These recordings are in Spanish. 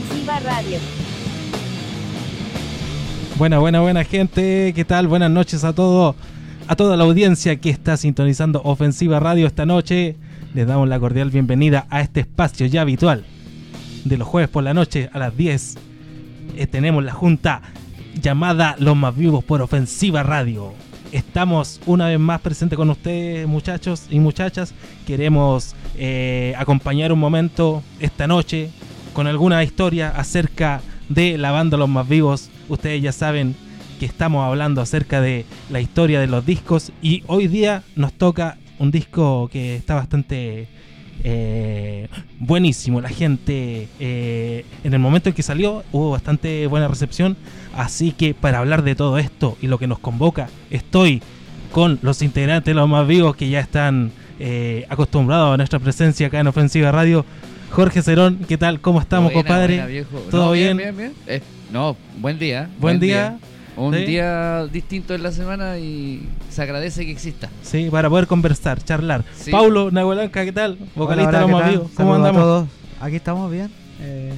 Ofensiva Radio. Buena, buena, buena gente. ¿Qué tal? Buenas noches a todos, a toda la audiencia que está sintonizando Ofensiva Radio esta noche. Les damos la cordial bienvenida a este espacio ya habitual de los jueves por la noche a las 10. Eh, tenemos la junta llamada Los Más Vivos por Ofensiva Radio. Estamos una vez más presentes con ustedes, muchachos y muchachas. Queremos eh, acompañar un momento esta noche con alguna historia acerca de la banda Los Más Vivos. Ustedes ya saben que estamos hablando acerca de la historia de los discos y hoy día nos toca un disco que está bastante eh, buenísimo. La gente eh, en el momento en que salió hubo bastante buena recepción. Así que para hablar de todo esto y lo que nos convoca, estoy con los integrantes los más vivos que ya están eh, acostumbrados a nuestra presencia acá en Ofensiva Radio. Jorge Cerón, ¿qué tal? ¿Cómo estamos, Buena, compadre? buena, viejo. ¿Todo No, bien? bien, bien. Eh, no, buen día. Buen día. Un Sí. día distinto en la semana y se agradece que exista. Sí, para poder conversar, charlar. Sí. Paulo Nahuelanca, ¿qué tal? Vocalista Hola, hola. ¿Cómo Saludos a andamos? todos. Aquí estamos bien. Eh,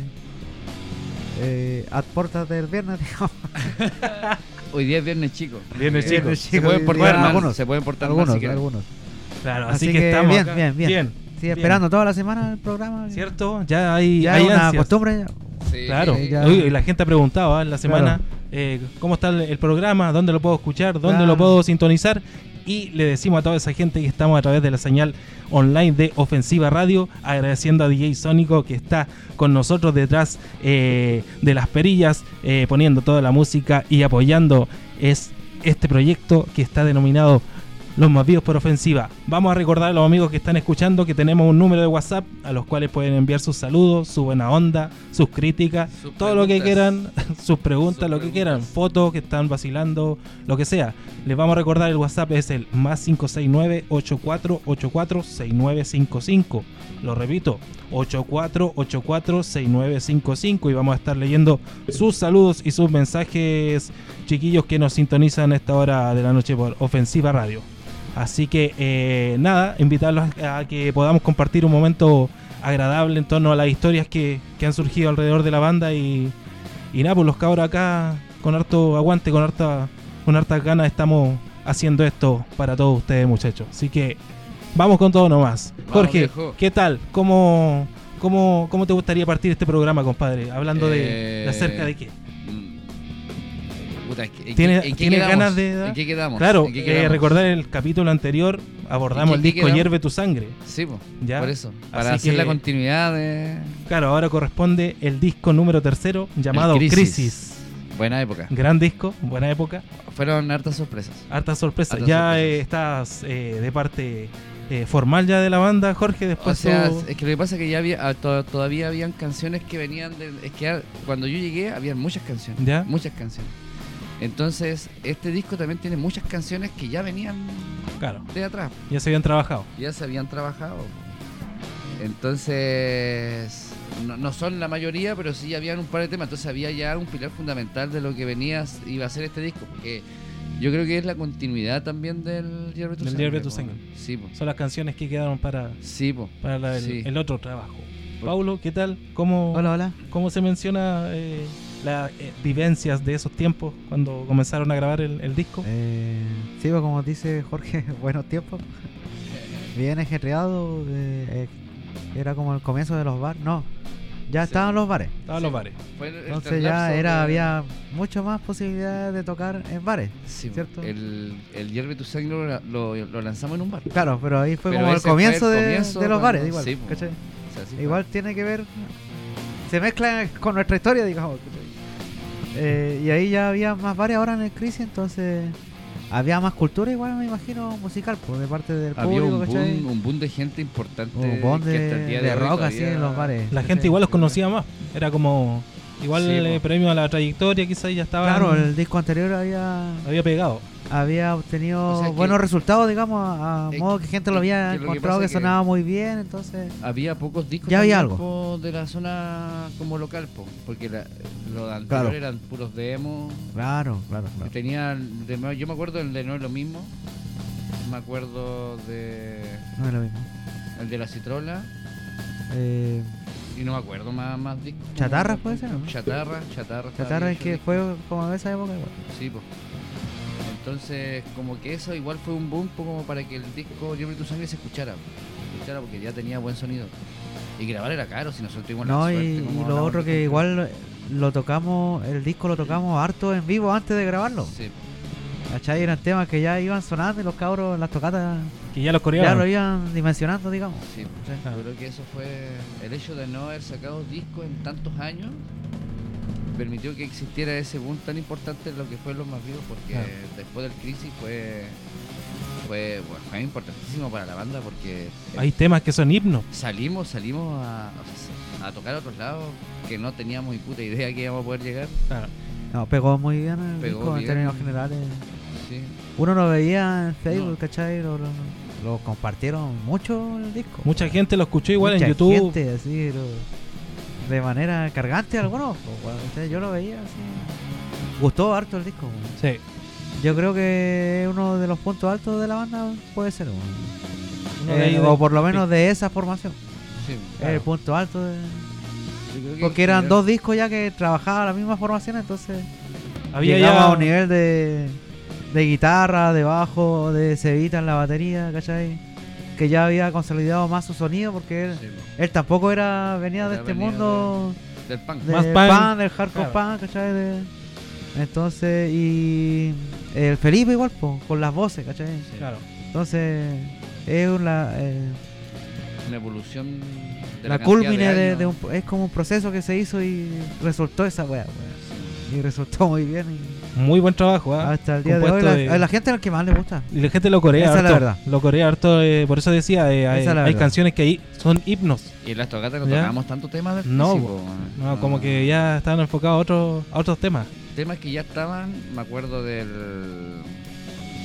eh, a puertas del viernes, digamos. Hoy día es viernes chico. Viernes chico. Se pueden portar algunos, se pueden portar algunos, si quieren. algunos. Claro, así, Así que, que estamos bien, acá. bien, bien. Sí, bien. esperando toda la semana el programa. ¿Cierto? Ya hay, Ya hay una ansias. costumbre. ya. Sí, Claro. sí. ya. Uy, y la gente ha preguntado ¿ah? en la semana Claro. eh, cómo está el, el programa, dónde lo puedo escuchar, dónde Claro. lo puedo sintonizar. Y le decimos a toda esa gente que estamos a través de la señal online de Ofensiva Radio, agradeciendo a DJ Sónico que está con nosotros detrás eh, de las perillas, eh, poniendo toda la música y apoyando es este proyecto que está denominado Los Más Vivos por Ofensiva. Vamos a recordar a los amigos que están escuchando que tenemos un número de WhatsApp a los cuales pueden enviar sus saludos, su buena onda, sus críticas, Sus todo lo que quieran, sus preguntas, Sus lo que quieran, fotos que están vacilando, lo que sea. Les vamos a recordar el WhatsApp es el más 569-8484-6955. Lo repito, 8484-6955 y vamos a estar leyendo sus saludos y sus mensajes, chiquillos que nos sintonizan a esta hora de la noche por Ofensiva Radio. Así que eh, nada, invitarlos a, que podamos compartir un momento agradable en torno a las historias que, que han surgido alrededor de la banda y, y nada, pues los cabros acá con harto aguante, con harta, con hartas ganas estamos haciendo esto para todos ustedes muchachos. Así que vamos con todo nomás. Vamos, Jorge, viejo. ¿qué tal? ¿Cómo, cómo, ¿Cómo te gustaría partir este programa, compadre? Hablando de, de acerca de qué. Puta, ¿en en ganas de- ¿En qué quedamos? Claro, ¿En qué eh, quedamos? recordar el capítulo anterior, abordamos ¿En el disco quedamos? Hierve tu sangre. Sí, po, Ya. por eso. Para Así hacer que- la continuidad de. Claro, ahora corresponde el disco número tercero llamado El Crisis. Buena época. Gran disco, buena época. Fueron hartas sorpresas. Harta sorpresa. Hartas ya sorpresas. eh, estás eh, de parte eh, formal ya de la banda, Jorge. O Después sea, tú- es que lo que pasa es que ya había, ah, to- todavía habían canciones que venían de... Es que ah, cuando yo llegué había muchas canciones. ¿Ya? Muchas canciones. Entonces, este disco también tiene muchas canciones que ya venían Claro, de atrás. ya se habían trabajado. Ya se habían trabajado. Entonces, no, no son la mayoría, pero sí habían un par de temas. Entonces había ya un pilar fundamental de lo que venía, iba a ser este disco. Porque yo creo que es la continuidad también del Hierve tu Del Sangre, tu. Sangre. Sí, po. Son las canciones que quedaron para, Sí, po. para la- el, Sí. el otro trabajo. Por- Paulo, ¿qué tal? ¿Cómo, Hola, hola. cómo se menciona eh, las eh, vivencias de esos tiempos cuando comenzaron a grabar el, el disco? Eh, sí, pues, como dice Jorge, buenos tiempos. Bien ajetreado. eh, eh, era como el comienzo de los bares. No, ya Sí. estaban los bares. Estaban los bares. Fue el- el Entonces ya era, de- había mucho más posibilidades de tocar en bares. Sí, po. ¿cierto? El, el Hierve tu Sangre lo, lo- lo lanzamos en un bar. Claro, pero ahí fue Pero como el fue comienzo, el de, comienzo de los cuando- bares, igual. sí, sí fue. Igual tiene que ver. Se mezcla con nuestra historia, digamos. Eh, y ahí ya había más bares ahora en el crisis, entonces había más cultura, igual me imagino, musical, pues, de parte del Había público, un ¿cachai? boom, un boom de gente importante. Un boom que de, hasta el día de de, hoy rock así en los bares. La gente igual los conocía más. Era como. Igual Sí, eh, premio a la trayectoria, quizás ya estaba. Claro, el disco anterior había había pegado. había obtenido O sea que- buenos resultados, digamos, a, a modo que gente lo había que encontrado que, que- sonaba muy bien, entonces... Había pocos discos Ya había algo. de la zona como local, po, porque la, los de anterior Claro. eran puros demos. Claro, claro, claro. Tenía de nuevo- yo me acuerdo el de No es lo mismo. Me acuerdo de No es lo mismo. el de la Citrola. Eh, Y no me acuerdo más, más discos. Chatarra puede ser, ¿no? Chatarra, chatarra. Chatarra es que fue como de esa época igual. Sí, pues. Entonces, como que eso igual fue un boom como para que el disco Libre tu sangre se escuchara. Se escuchara porque ya tenía buen sonido. Y grabar era caro, si nosotros tuvimos No, la y, suerte. y como lo otro que igual lo, lo tocamos, el disco lo tocamos harto en vivo antes de grabarlo. Sí, ¿Cachai? Eran temas que ya iban sonando y los cabros en las tocatas Que ya los ya coreanos. lo iban dimensionando, digamos. sí. Claro. Yo creo que eso fue el hecho de no haber sacado discos en tantos años permitió que existiera ese boom tan importante en lo que fue los más vivos porque Claro. después del crisis fue fue, bueno, fue importantísimo para la banda porque Hay temas que son himnos. salimos salimos a, a tocar a otros lados que no teníamos ni puta idea que íbamos a poder llegar Claro. No, pegó muy bien el Pegó disco en bien. términos generales. Uno lo veía en Facebook, No. ¿cachai? Lo, lo- lo compartieron mucho el disco. Mucha gente lo escuchó igual Mucha en YouTube. gente, así, lo- de manera cargante algunos. pues, yo lo veía así. Gustó harto el disco. bueno. Sí. Yo creo que uno de los puntos altos de la banda puede ser. Eh, o por lo menos de esa formación. sí el punto alto de... Porque eran general- dos discos ya que trabajaban la misma formación, entonces Había llegaba ya a un nivel de, de guitarra, de bajo, de cevita en la batería, ¿cachai? Que ya había consolidado más su sonido porque él, sí, él tampoco era venía de este venía mundo del punk del Más punk, punk. del hardcore Claro. punk, ¿cachai? De- entonces, y el Felipe igual, po, con las voces, ¿cachai? Sí. Claro. Entonces, es una, eh, una evolución de la cantidad culmine de, un, es como un proceso que se hizo y resultó esa weá, weá. Y resultó muy bien y Muy buen trabajo, ¿ah? hasta el día de hoy la, de- a la gente es el que más le gusta. Y la gente lo corea Esa es la verdad. Lo corea harto. eh, por eso decía, eh, hay, es la canciones que ahí son himnos. Y en las tocatas no ¿Ya? tocábamos tanto temas del No, físico, No, weón. como que ya estaban enfocados a otros, a otros temas. Temas que ya estaban, me acuerdo del.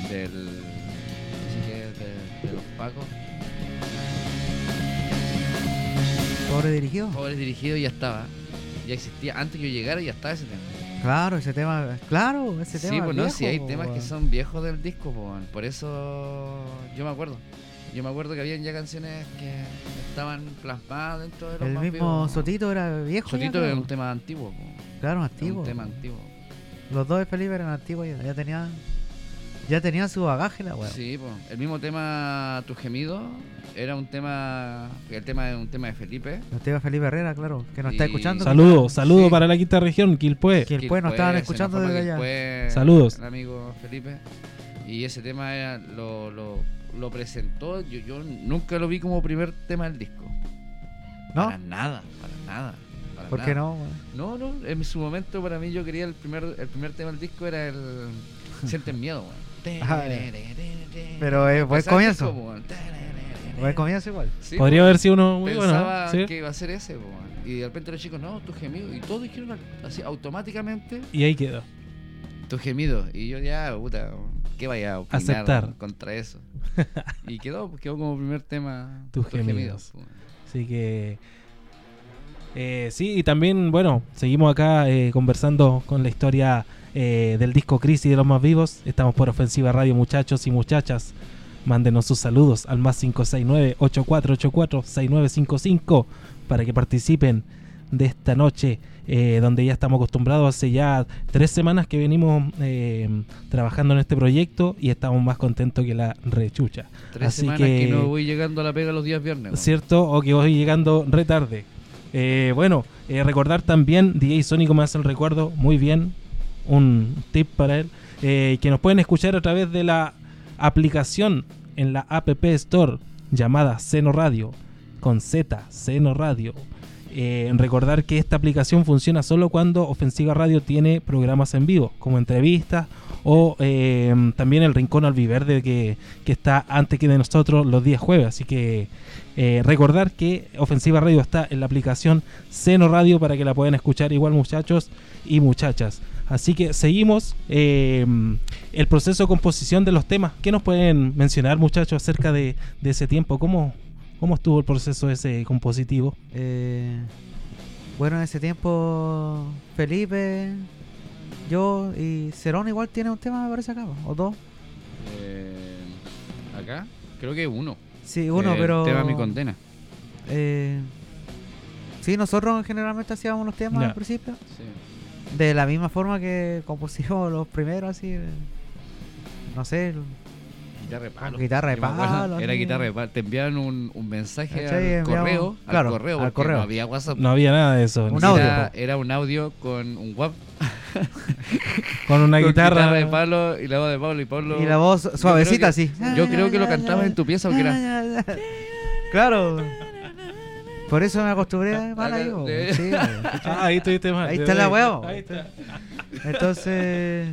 del. no de, de los Pacos. Pobre dirigido. Pobres dirigidos ya estaba. Ya existía. Antes que yo llegara ya estaba ese tema. Claro, ese tema, claro, ese tema. Sí, es pues no, si hay po, temas que son viejos del disco, por eso yo me acuerdo. Yo me acuerdo que habían ya canciones que estaban plasmadas dentro de los El más mismo vivos. Sotito era viejo. Sotito es un tema antiguo, po. Claro, antiguo. un tema antiguo. Los dos de Felipe eran antiguos ya, ya tenían ya tenían su bagaje la weá. Sí, pues. El mismo tema Tu gemido era un tema. El tema es un tema de Felipe. Los tíos Felipe Herrera, claro, que nos está escuchando. Saludos, saludos Sí. para la quinta región, Quilpue. El pues nos estaban escuchando desde allá. Quilpué, Saludos. El amigo Felipe. Y ese tema era, lo, lo, lo presentó. Yo, yo nunca lo vi como primer tema del disco. ¿No? Para nada, para nada. para ¿Por qué no? No, no, en su momento para mí yo quería el primer, el primer tema del disco era el Sienten miedo, weón. Pero es buen Empezaba el comienzo. Buen comienzo igual. Sí, Podría weón. haber sido uno muy bueno. Que iba a ser ese, weón. Y de repente los chicos, no, tu gemido. Y todos dijeron así automáticamente Y ahí quedó. tu gemido. Y yo ya, puta, ¿qué vaya a opinar Aceptar. contra eso? y quedó, quedó como primer tema Tus gemidos. Así que. eh, sí, y también, bueno, seguimos acá eh, conversando con la historia eh, del disco Crisis de los Más Vivos. Estamos por Ofensiva Radio, muchachos y muchachas. Mándenos sus saludos al más 569-8484-6955 para que participen de esta noche, eh, donde ya estamos acostumbrados hace ya tres semanas que venimos eh, trabajando en este proyecto y estamos más contentos que la rechucha. Tres Así semanas que... que- no voy llegando a la pega los días viernes. weón. ¿cierto? O que voy llegando re tarde. Eh, bueno, recordar también, DJ Sónico me hace el recuerdo, muy bien, un tip para él, eh, que nos pueden escuchar a través de la aplicación en la App Store llamada Seno Radio, con Z, Seno Radio. Eh, recordar que esta aplicación funciona solo cuando Ofensiva Radio tiene programas en vivo, como entrevistas o eh, también el Rincón Albiverde que, que está antes que de nosotros los días jueves. Así que recordar que Ofensiva Radio está en la aplicación Seno Radio para que la puedan escuchar igual muchachos y muchachas. Así que seguimos eh, el proceso de composición de los temas. ¿Qué nos pueden mencionar muchachos acerca de, de ese tiempo? ¿Cómo, ¿Cómo estuvo el proceso ese compositivo? Eh, bueno, en ese tiempo Felipe, yo y Cerón igual tiene un tema, me parece acá, o dos. Eh, acá, creo que uno. Sí, uno, El pero... tema Mi Condena. Eh, Sí, nosotros generalmente hacíamos los temas al principio. Sí. De la misma forma que compusimos los primeros, así. No sé. Guitarra de palo. guitarra de Yo palo, Era sí. guitarra de palo. Te enviaban un, un mensaje al Enviamos- correo. claro, al correo, al correo. no había WhatsApp. No había nada de eso. Un audio. Era, un audio con un WAP. Con una con guitarra. de palo y la voz de Pablo y Pablo. Y la voz Yo suavecita, creo así. que- Yo creo que lo cantabas en tu pieza porque era. Claro. Por eso me acostumbré mal ahí, Sí. Ah, ahí estuviste mal. Ahí está la huevo. Ahí está. Entonces.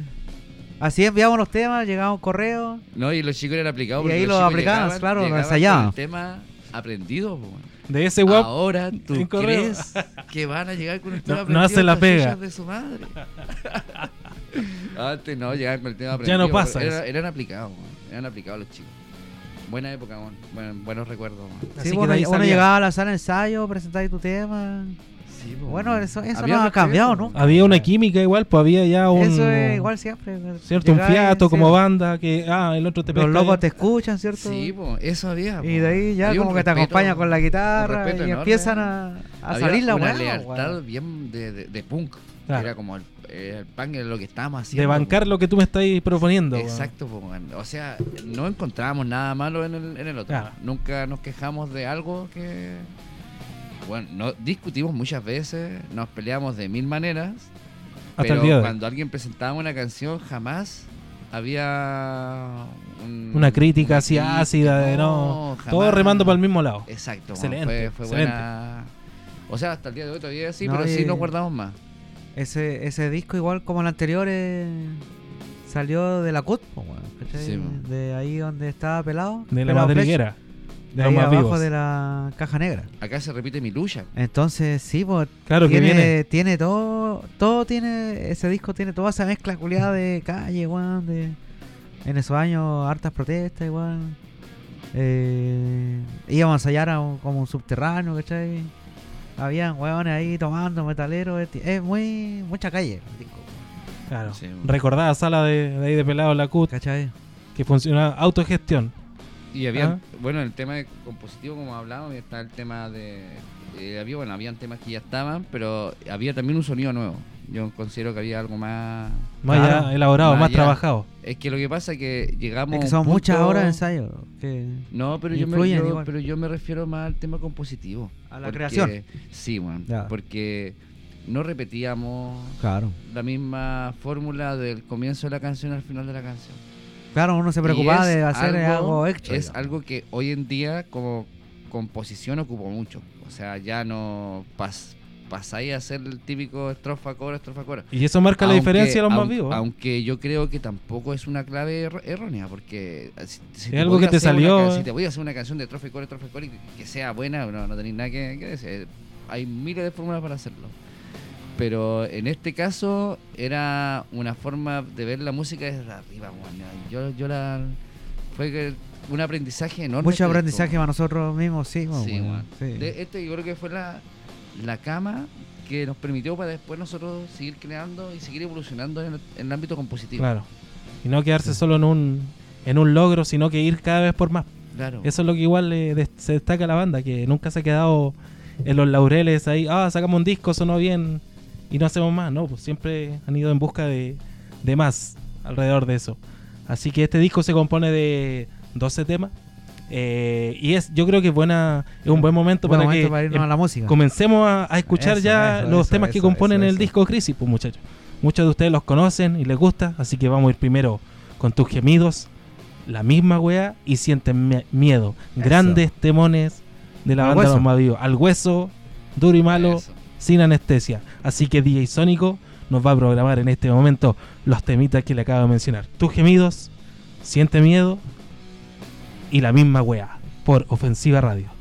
Así enviamos los temas, llegaba un correo. No, y los chicos eran aplicados. Y ahí los lo chicos aplicaban, llegaban- claro, lo ensayaban. El tema aprendido. po. De ese WAP. Ahora tú crees que van a llegar con el tema No- no aprendido. hace la pega. de su madre. Antes no, llegaban con el tema Ya aprendido. no pasa Era- eso. eran aplicados, eran aplicados los chicos. Buena época, po. Buen- buenos recuerdos. Sí, que bueno, uno salía. llegaba a la sala de ensayo, presentáis tu tema. Sí. Bueno, eso, eso Había no ha cambiado nunca. Había una química igual, pues había ya un. Eso es igual siempre. ¿Cierto? Un fiato como ¿cierto? banda que. Ah, el otro te Los locos te escuchan, ¿cierto? Sí, po, eso había. Y de ahí ya como que te respeto- acompañan con la guitarra y enorme. empiezan a, a Había salir la una lealtad weón. bien de, de, de punk. Claro. Era como el, el punk era lo que estábamos haciendo. De bancar lo que tú me estás proponiendo. Exacto, po, o sea, no encontrábamos nada malo en el, en el otro. Claro. Nunca nos quejamos de algo que... Bueno, no, discutimos muchas veces, nos peleamos de mil maneras, Hasta pero el día de cuando alguien presentaba una canción jamás había un- Una crítica una así crítica, ácida de no. jamás. Todo remando para el mismo lado. Exacto, Excelente, fue, fue excelente. buena... O sea, hasta el día de hoy todavía sí, No, pero sí nos guardamos más. Ese, ese disco, igual como el anterior, eh, salió de la CUT. Sí, de ahí donde estaba pelado. De la madriguera. De ahí abajo vivos. de la caja negra. Acá se repite mi lucha. Entonces, sí, pues Claro que tiene, viene. tiene todo, todo tiene, ese disco tiene toda esa mezcla culiada de calle, weón, de en esos años hartas protestas, igual. Eh, íbamos a ensayar a un- como un subterráneo, ¿cachai? Habían weones ahí tomando metaleros, es, muy, mucha calle, el disco, Claro. Sí. Recordada sala de, de ahí de pelado en la CUT ¿cachai? que funcionaba autogestión. Y había, Ah. bueno, el tema de compositivo, como hablábamos, está el tema de. eh, había, bueno, habían temas que ya estaban, pero había también un sonido nuevo. Yo considero que había algo más. Más Claro. ya elaborado, Más trabajado. Es que lo que pasa es que llegamos. Es que son punto- muchas horas de ensayo. Que No, pero yo, me, igual. pero yo me refiero más al tema compositivo. A la Porque- creación. Sí, bueno, Ya. porque no repetíamos Claro. la misma fórmula del comienzo de la canción al final de la canción. Claro, uno se preocupaba de hacer algo, extra. Es digamos. algo que hoy en día como composición ocupo mucho. O sea, ya no pas, pasáis a hacer el típico estrofa, coro, estrofa, coro. Y eso marca la diferencia de los más vivos. ¿eh? Aunque yo creo que tampoco es una clave err- errónea, porque si, si Es algo que te una salió, eh. si te voy a hacer una canción de estrofa y coro, estrofa y coro y que, sea buena, no, no tenéis nada que, que decir. Hay miles de fórmulas para hacerlo. Pero en este caso era una forma de ver la música desde arriba, weón. Yo, yo la. Fue que un aprendizaje enorme. Mucho este aprendizaje para nosotros mismos, sí. Sí, weón. weón. Sí. De- este yo creo que fue la, la cama que nos permitió para después nosotros seguir creando y seguir evolucionando en el, en el ámbito compositivo. Claro. Y no quedarse solo en un, en un logro, sino que ir cada vez por más. Claro. Eso es lo que igual le des- se destaca a la banda, que nunca se ha quedado en los laureles ahí, ah, sacamos un disco, sonó bien y no hacemos más, no, pues siempre han ido en busca de, de más alrededor de eso. Así que este disco se compone de 12 temas eh, y es, yo creo que es buena, es un buen momento Buen para momento que para irnos a la música. comencemos a, a escuchar Eso, ya eso, los eso, temas que componen eso, el disco Crisis, pues muchachos. Muchos de ustedes los conocen y les gusta, así que vamos a ir primero con tus gemidos, la misma wea y sienten mie- miedo. Eso. Grandes temones de la Al banda hueso. Los Más Vivos. Al hueso, duro y malo, Eso. sin anestesia. Así que DJ Sónico nos va a programar en este momento los temitas que le acabo de mencionar. Tus gemidos, siente miedo y la misma wea por Ofensiva Radio.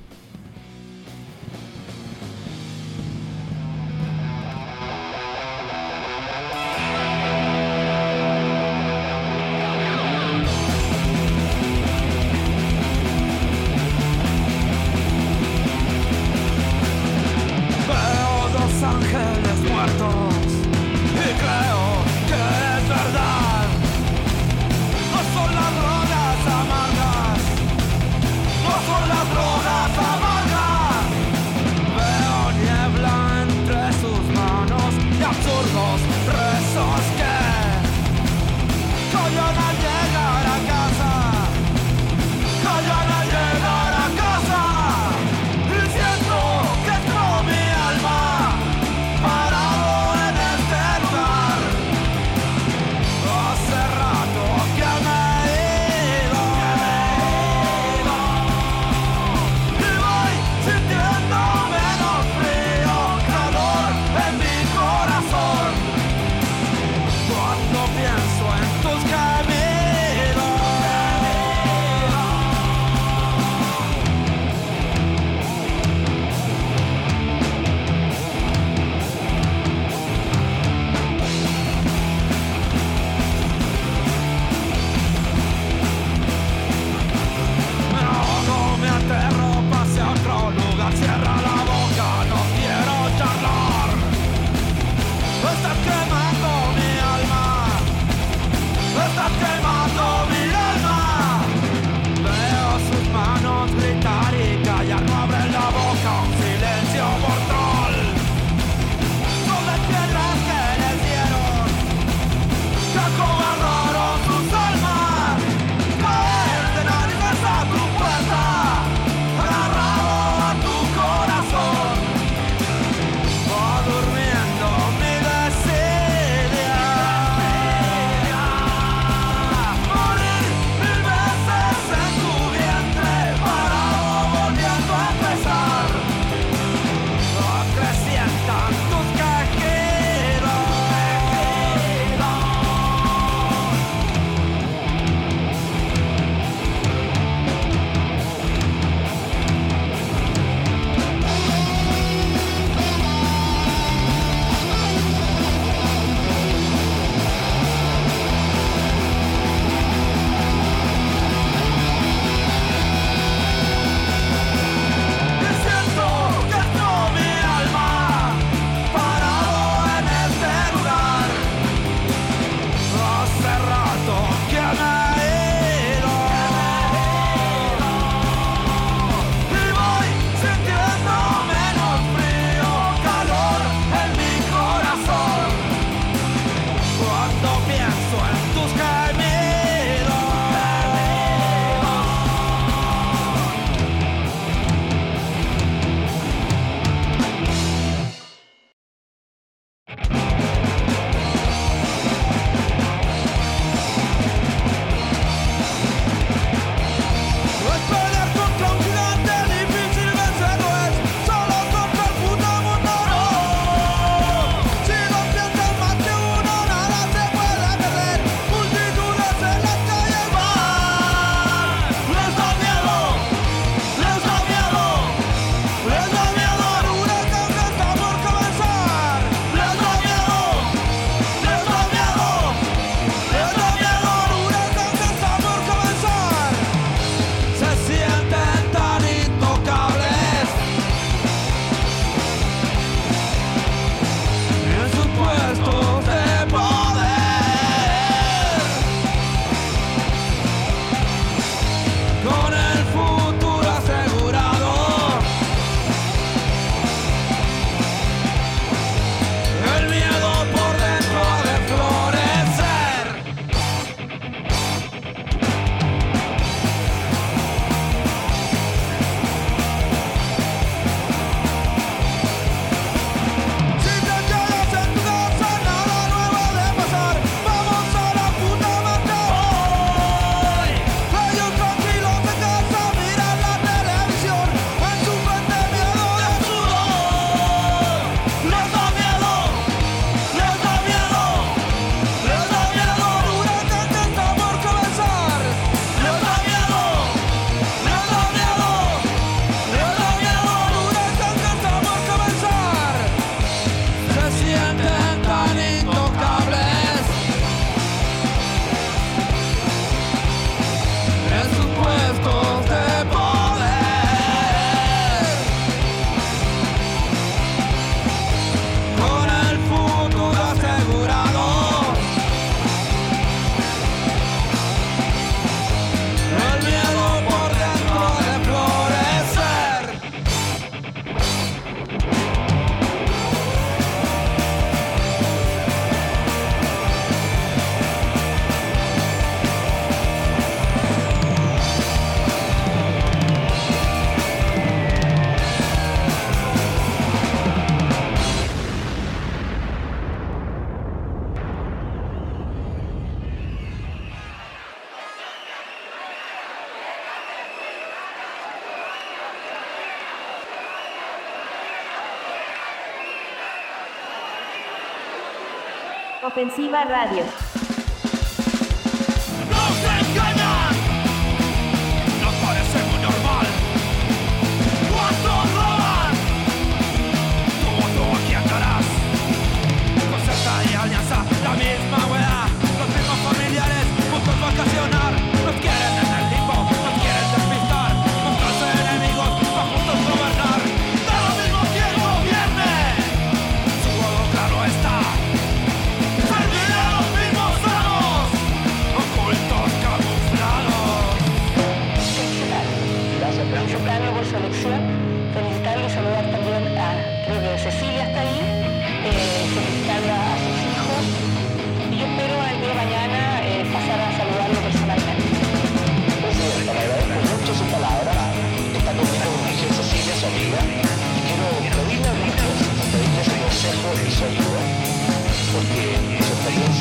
Ofensiva Radio.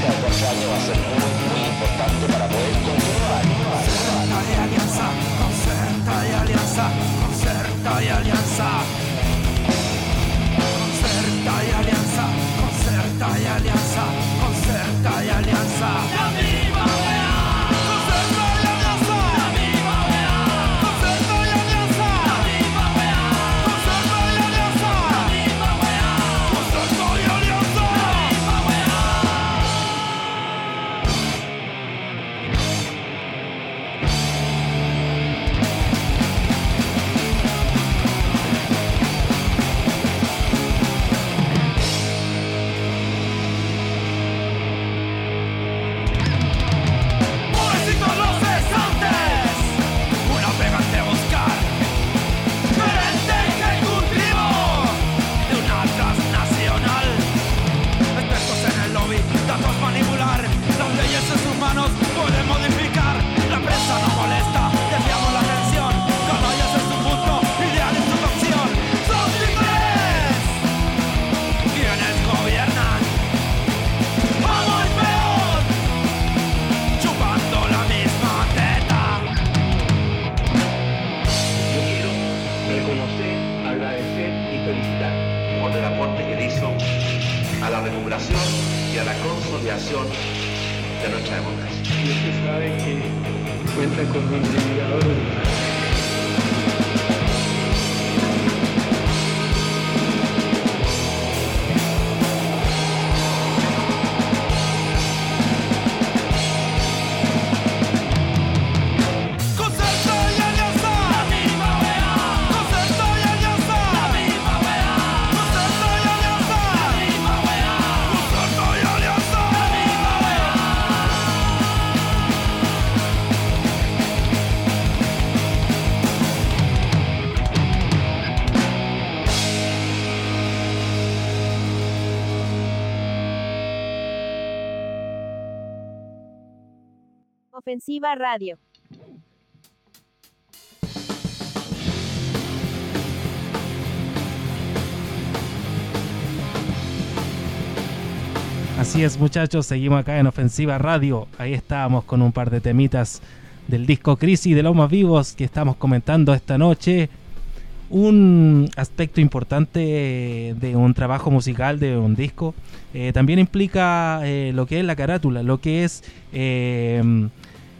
De cuatro años muy, muy importante para poder Ofensiva Radio. Así es, muchachos, seguimos acá en Ofensiva Radio. Ahí estábamos con un par de temitas del disco Crisis de los más vivos que estamos comentando esta noche. Un aspecto importante de un trabajo musical, de un disco, eh, también implica eh, lo que es la carátula, lo que es eh,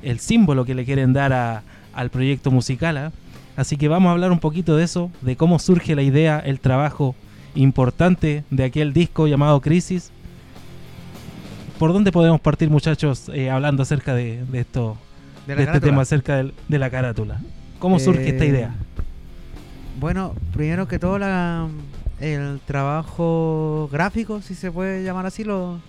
el símbolo que le quieren dar a- al proyecto musical. ¿ah? Así que vamos a hablar un poquito de eso, de cómo surge la idea, el trabajo importante de aquel disco llamado Crisis. ¿Por dónde podemos partir, muchachos, eh, hablando acerca de, de esto, De este tema, acerca del- de la carátula? ¿Cómo surge esta Eh, idea? Bueno, primero que todo la, el trabajo gráfico, si se puede llamar así, lo,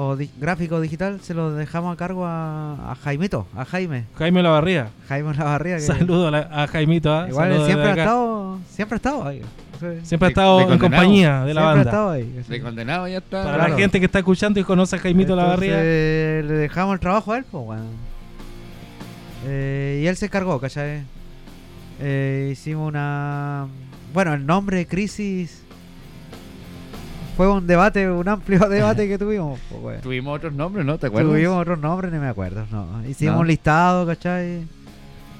o di- gráfico digital, se lo dejamos a cargo a, a Jaimito, a Jaime, Jaime Lavarría. Jaime Lavarría. Que Saludo a, la- a Jaimito. ¿ah? Igual Saludo siempre ha estado, siempre ha estado ahí. Siempre ha estado de en compañía de la Siempre ha banda. estado ahí. De condenado ya está. Para Claro. la gente que está escuchando y conoce a Jaimito Lavarría. Le dejamos el trabajo a él, pues, bueno. Eh, y él se encargó, ¿cachai? Eh, hicimos una. Bueno, el nombre Crisis fue un debate, un amplio debate que tuvimos, pues. Tuvimos otros nombres, ¿no? ¿Te acuerdas? Tuvimos otros nombres, no me acuerdo, no. Hicimos No. un listado, ¿cachai?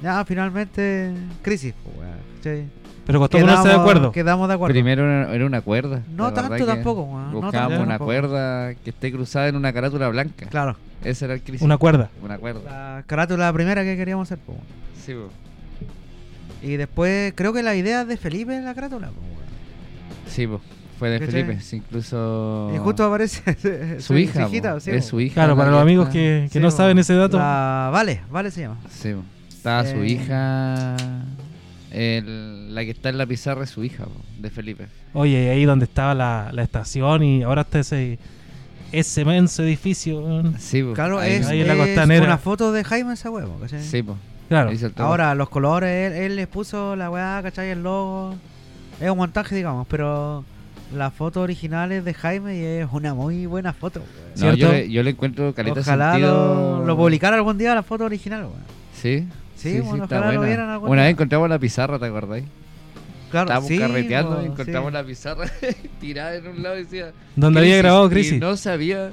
Ya, finalmente, crisis. pues. Pero costó ponerse de acuerdo. Quedamos de acuerdo. Primero era, era una cuerda. No tanto tampoco, weón, no Buscábamos tanto una tampoco. cuerda que esté cruzada en una carátula blanca. Claro, Ese era el crisis. Una cuerda. Una cuerda. la carátula primera que queríamos hacer. pues. Sí, po. Y después, creo que la idea es de Felipe en la carátula. pues, sí po. Fue de ¿Cachai? Felipe. sí, incluso. Y justo aparece su hija. hijita, sí, es su hija. Claro, la para los amigos que, que Sí, no po. saben ese dato. La Vale, Vale se llama. Sí, po. Estaba su Eh. hija. el- la que está en la pizarra es su hija, de Felipe. Oye, y ahí donde estaba la, la estación y ahora está ese, ese inmenso edificio. weón. Sí, po. Claro, Ahí- es, ahí en la es costanera. una foto de Jaime esa huevo, ¿cachai? Sí, po. Claro. Ahora, los colores, él, él les puso la weá, ¿cachai? El logo. Es un montaje, digamos, pero la foto original es de Jaime y es una muy buena foto. No, yo, le, yo le encuentro caleta Ojalá sentido. lo, lo publicara algún día la foto original, weón. Sí. Sí, bueno, está ojalá lo buena. vieran algún Una día. vez encontramos la pizarra, ¿te acordáis? Claro, Estábamos sí, carreteando y encontramos sí. la pizarra tirada en un lado y decía. Donde había grabado Crisis. Y no sabía.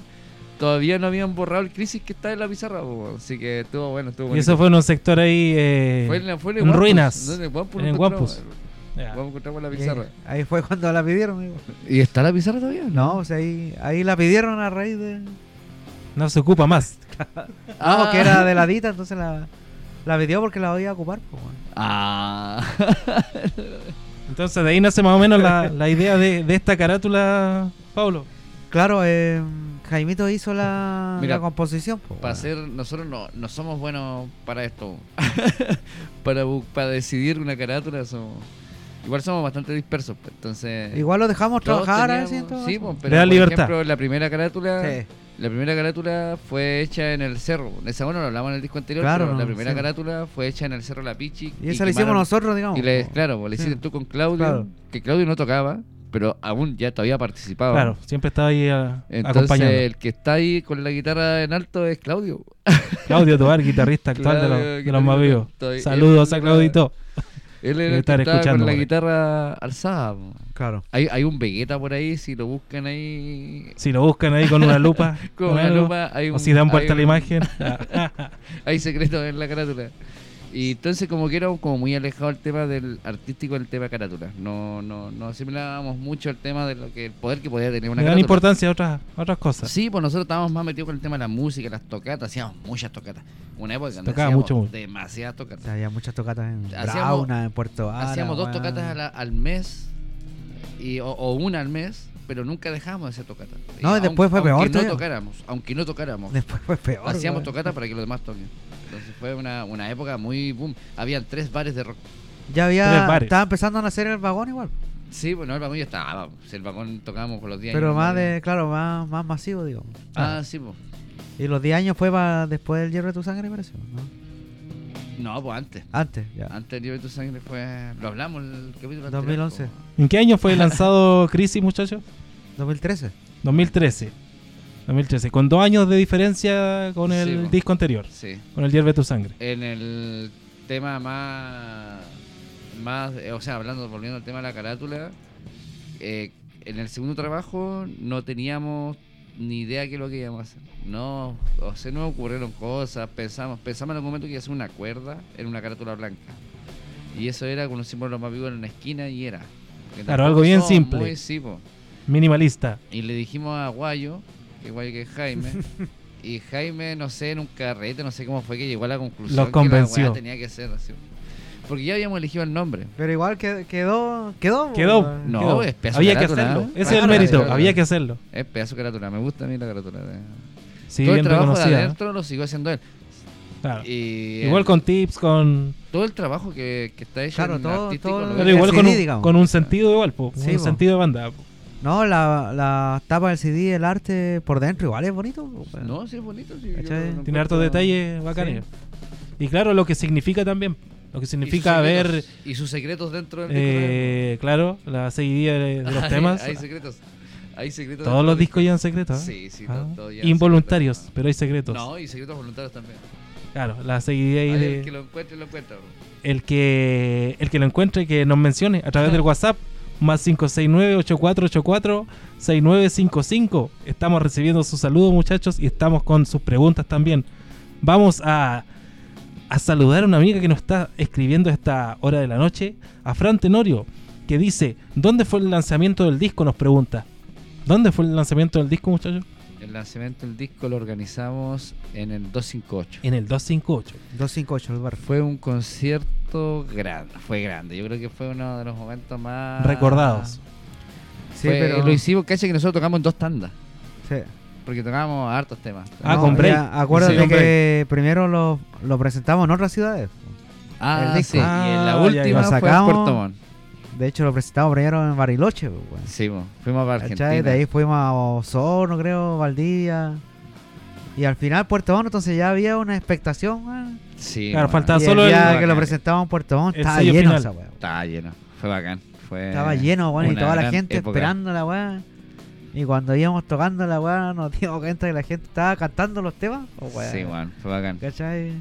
Todavía no habían borrado el crisis que está en la pizarra, po, así que estuvo bueno, estuvo Y bonito. eso fue en un sector ahí. eh, Fue en, la- fue en, en Guampus, ruinas. ¿no? En el Guampus En Ya. Guampus encontramos la pizarra. ahí fue cuando la pidieron, amigo. ¿Y está la pizarra todavía? No, o sea, ahí, ahí la pidieron a raíz de. No se ocupa más. Ah, porque era de ladita, entonces la, la pidió porque la podía ocupar, pues. Ah. Entonces de ahí nace más o menos la, la idea de, de esta carátula, Pablo. Claro, eh, Jaimito hizo la, Mira, la composición. po, para weón. hacer, nosotros no, no somos buenos para esto. para, para decidir una carátula somos. Igual somos bastante dispersos, pues, entonces. Igual lo dejamos trabajar teníamos- así en todo Sí, pues, Le pero da por libertad. ejemplo, la primera carátula. Sí. La primera carátula fue hecha en el cerro. Esa bueno lo hablamos en el disco anterior, Claro, pero la primera sí. carátula fue hecha en el cerro La Pichi. Y esa la hicimos nosotros, digamos. Y le, claro, pues, la hiciste Sí. tú con Claudio, Claro. que Claudio no tocaba, pero aún ya todavía participaba. Claro, siempre estaba ahí ah, Entonces acompañando. el que está ahí con la guitarra en alto es Claudio. Claudio Tobar, guitarrista actual de, Claro, los, de los más vivos. Saludos a Claudito. Él era el que estar estaba escuchando con la guitarra alzada. Claro. Hay, hay un Vegeta por ahí, si lo buscan ahí Si lo buscan ahí con una lupa. con una algo, lupa, hay un, O si dan vuelta la imagen. hay secretos en la carátula. Y entonces como que era como muy alejado el tema del artístico del tema carátula. No, no, no asimilábamos mucho el tema de lo que el poder que podía tener una carátula. importancia a otras, otras cosas. Sí, pues nosotros estábamos más metidos con el tema de la música, las tocatas, hacíamos muchas tocatas. Una época donde Tocaba hacíamos mucho, mucho. demasiadas tocatas. había muchas tocatas en Hacíamos- Brauna, en Puerto Ara, hacíamos dos tocatas a la- al mes y, o, o una al mes, pero nunca dejábamos de hacer tocatas. Y No, y después fue aunque peor no todavía. tocáramos, aunque no tocáramos. Después fue peor. Hacíamos weón. tocatas para que los demás toquen. Entonces fue una, una época muy boom. Habían tres bares de rock. Ya había. Estaba empezando a nacer el vagón igual. Sí, bueno, el vagón ya estaba. El vagón tocábamos por los 10 Pero años. más de. Claro, más, más masivo, digo. Ah, sí, pues. Y los 10 años fue pa- después del hierro de tu sangre, parece. ¿no? No, pues antes. Antes, ya. Antes del Libro de tu sangre fue. Lo hablamos el capítulo anterior, 2011. pues. ¿En qué año fue lanzado Crisis, muchachos? 2013. 2013. 2013. Con dos años de diferencia con el Sí, disco anterior. Sí. Con el Hierve tu sangre. En el tema más. más eh, o sea, hablando, volviendo al tema de la carátula. eh, en el segundo trabajo no teníamos ni idea de qué es lo que íbamos a hacer. No, o sea, no me ocurrieron cosas. Pensamos, pensamos en algún momento que iba a hacer una cuerda en una carátula blanca. Y eso era, conocimos los más vivos en una esquina y era. Claro, algo bien simple. muy- sí. Minimalista. Y le dijimos a Guayo, Guayo que Jaime, y Jaime, no sé, en un carrete, no sé cómo fue que llegó a la conclusión Los que convenció. la tenía que ser así. Porque ya habíamos elegido el nombre. Pero igual que- quedó. Quedó. Quedó. No, quedó. es pedazo Había de que carátula, hacerlo. ¿eh? Ese es el mérito. Había que hacerlo. Es pedazo de carátula, me gusta a mí la carátula. eh. Sí, todo el bien trabajo de adentro lo siguió haciendo él. Claro. Y Igual el- con tips, con. todo el trabajo que, que está hecho Claro, en todo- artístico. todo lo- Pero igual CD, con un, digamos. con un sentido igual, po, Sí, un po. sentido de banda. po. No, la, la tapa del CD, el arte por dentro, igual es bonito. weón. No, sí es bonito. Tiene hartos detalles bacanes. Y claro, lo que significa también. Lo que y significa ver, secretos- Y sus secretos dentro del disco eh, claro, la seguidilla de, de los temas. Hay secretos. Hay secretos. Todos los discos llevan secretos. ¿eh? Sí, sí, Ah. todo- Involuntarios, secretos. pero hay secretos. No, y secretos voluntarios también. Claro, la seguidilla ahí de- el que lo encuentre, lo encuentra. bro. el que el que lo encuentre y que nos mencione a través del WhatsApp más 569-8484-6955. Estamos recibiendo sus saludos, muchachos, y estamos con sus preguntas también. Vamos a, a saludar a una amiga que nos está escribiendo a esta hora de la noche, a Fran Tenorio, que dice, ¿dónde fue el lanzamiento del disco? Nos pregunta. ¿Dónde fue el lanzamiento del disco, muchachos? El lanzamiento del disco lo organizamos en el 258. En el 258. 258 el bar. Fue un concierto grande, fue grande. Yo creo que fue uno de los momentos más Recordados. Sí, Fue- pero. Lo hicimos, caché que nosotros tocamos en dos tandas. Sí. Porque tocábamos hartos temas. Ah, No, con break. ya, Acuérdate Sí, que primero lo, lo presentamos en otras ciudades. Ah, el disco. sí. y en Ah, la ya, última ya. fue en Puerto Montt. De hecho, lo presentamos primero en Bariloche. pues, weón. Sí, mo, fuimos para ¿Cachai? Argentina. De ahí fuimos a Osorno, creo, Valdivia. Y al final Puerto Montt, entonces ya había una expectación. weón. Sí, Claro, faltaba y solo el el- día que lo presentamos en Puerto Montt estaba lleno final. esa weá. Estaba lleno, fue bacán. Fue Estaba lleno, weón, y toda la gente época. esperando la weá. Y cuando íbamos tocando la weá, nos dimos cuenta que la gente estaba cantando los temas. Oh, weá. Sí, man, fue bacán. ¿Cachai?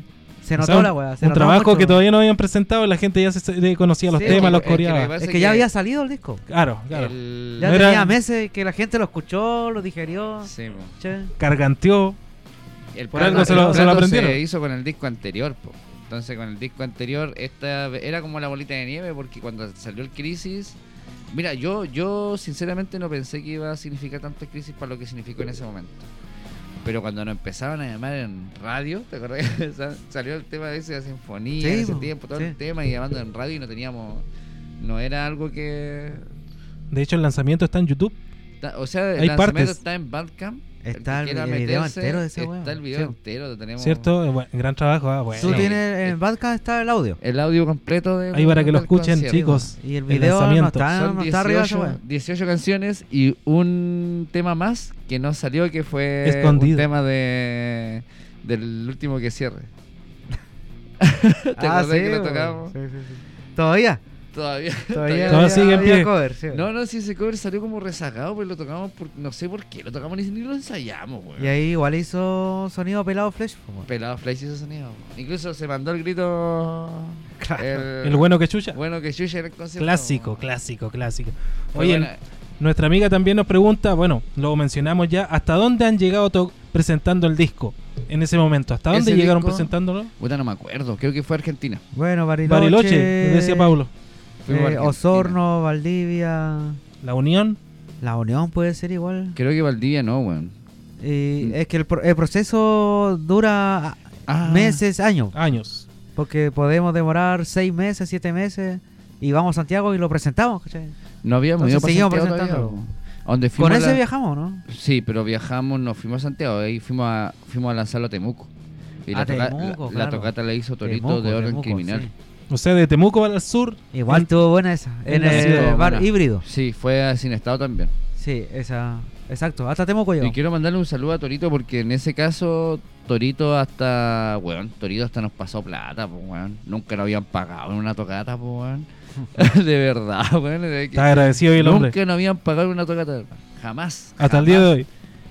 Se O notó sea, la weá. se un notó trabajo mucho. que todavía no habían presentado, la gente ya se, se- conocía los Sí, temas, es los que- es que Es ya había salido el disco. Claro, claro. El- Ya No era- tenía meses que la gente lo escuchó, lo digerió. Sí, che. Garganteó. El Por algo se lo- se lo plato aprendieron. se hizo con el disco anterior, po. Entonces con el disco anterior esta era como la bolita de nieve porque cuando salió el Crisis, mira, yo yo sinceramente no pensé que iba a significar tanta crisis para lo que significó en ese momento. Pero cuando nos empezaban a llamar en radio, ¿te acordás? Sa- Salió el tema de ese de sinfonía, Sí, ese po, tiempo, todo sí. el tema y llamando en radio y no teníamos no era algo que De hecho, el lanzamiento está en YouTube. o sea, el Hay lanzamiento partes. está en Bandcamp. Está el video entero de esa Está el video Sí. entero, lo tenemos ¿Cierto? Bueno, gran trabajo. ah, bueno. Tú Sí. tienes en Bandcamp está el audio. el audio completo de Ahí para que lo escuchen, concierto. chicos. Y el El video no está, Son no está arriba de esa 18, weá. 18 canciones y un tema más que no salió que fue Escondido. un tema de del último que cierre. ¿Te Ah, acordás sí, que lo tocamos? Sí, sí, sí. Todavía. Todavía. Todavía, Todavía sigue en pie. cover, sí. No, no, si ese cover salió como rezagado, pues lo tocamos por no sé por qué, lo tocamos ni, ni lo ensayamos, weón. Y ahí igual hizo sonido pelado Flash. Pelado Flash hizo sonido. Incluso se mandó el grito el, El bueno que chucha. bueno que Yuya en el concierto. Clásico, clásico, clásico. Oye, nuestra amiga también nos pregunta, bueno, lo mencionamos ya, ¿hasta dónde han llegado presentando el disco en ese momento? ¿Hasta dónde llegaron disco- presentándolo? Puta, no me acuerdo, creo que fue Argentina. Bueno, Bariloche. Bariloche, decía Pablo. Eh. Osorno, Valdivia. La Unión, La Unión puede ser igual. Creo que Valdivia no, weón. Y es que el, pro- el proceso dura Ah. meses, años. años. Porque podemos demorar seis meses, siete meses. Y vamos a Santiago y lo presentamos. ¿cachai? No habíamos ido seguimos Santiago todavía, presentándolo. po. A donde fuimos Con ese la- viajamos, ¿no? Sí, pero viajamos, nos fuimos a Santiago, ahí fuimos a, fuimos a lanzarlo a Temuco. Y A la, toca- Temuco, la- la claro. tocata la hizo Torito Temuco, de Orden Temuco, Criminal. sí. O sea, de Temuco al sur. Igual estuvo buena esa. en el bar Buena. híbrido. Sí, fue a Sin Estado también. Sí, esa. Exacto. Hasta Temuco llegó. Y quiero mandarle un saludo a Torito porque en ese caso Torito hasta, weón, Torito hasta nos pasó plata, pues, weón. Nunca lo habían pagado en una tocata, pues, weón. de verdad, weón. Está agradecido hoy el hombre. Nunca nos habían pagado en una tocata. Jamás. Hasta el día de hoy.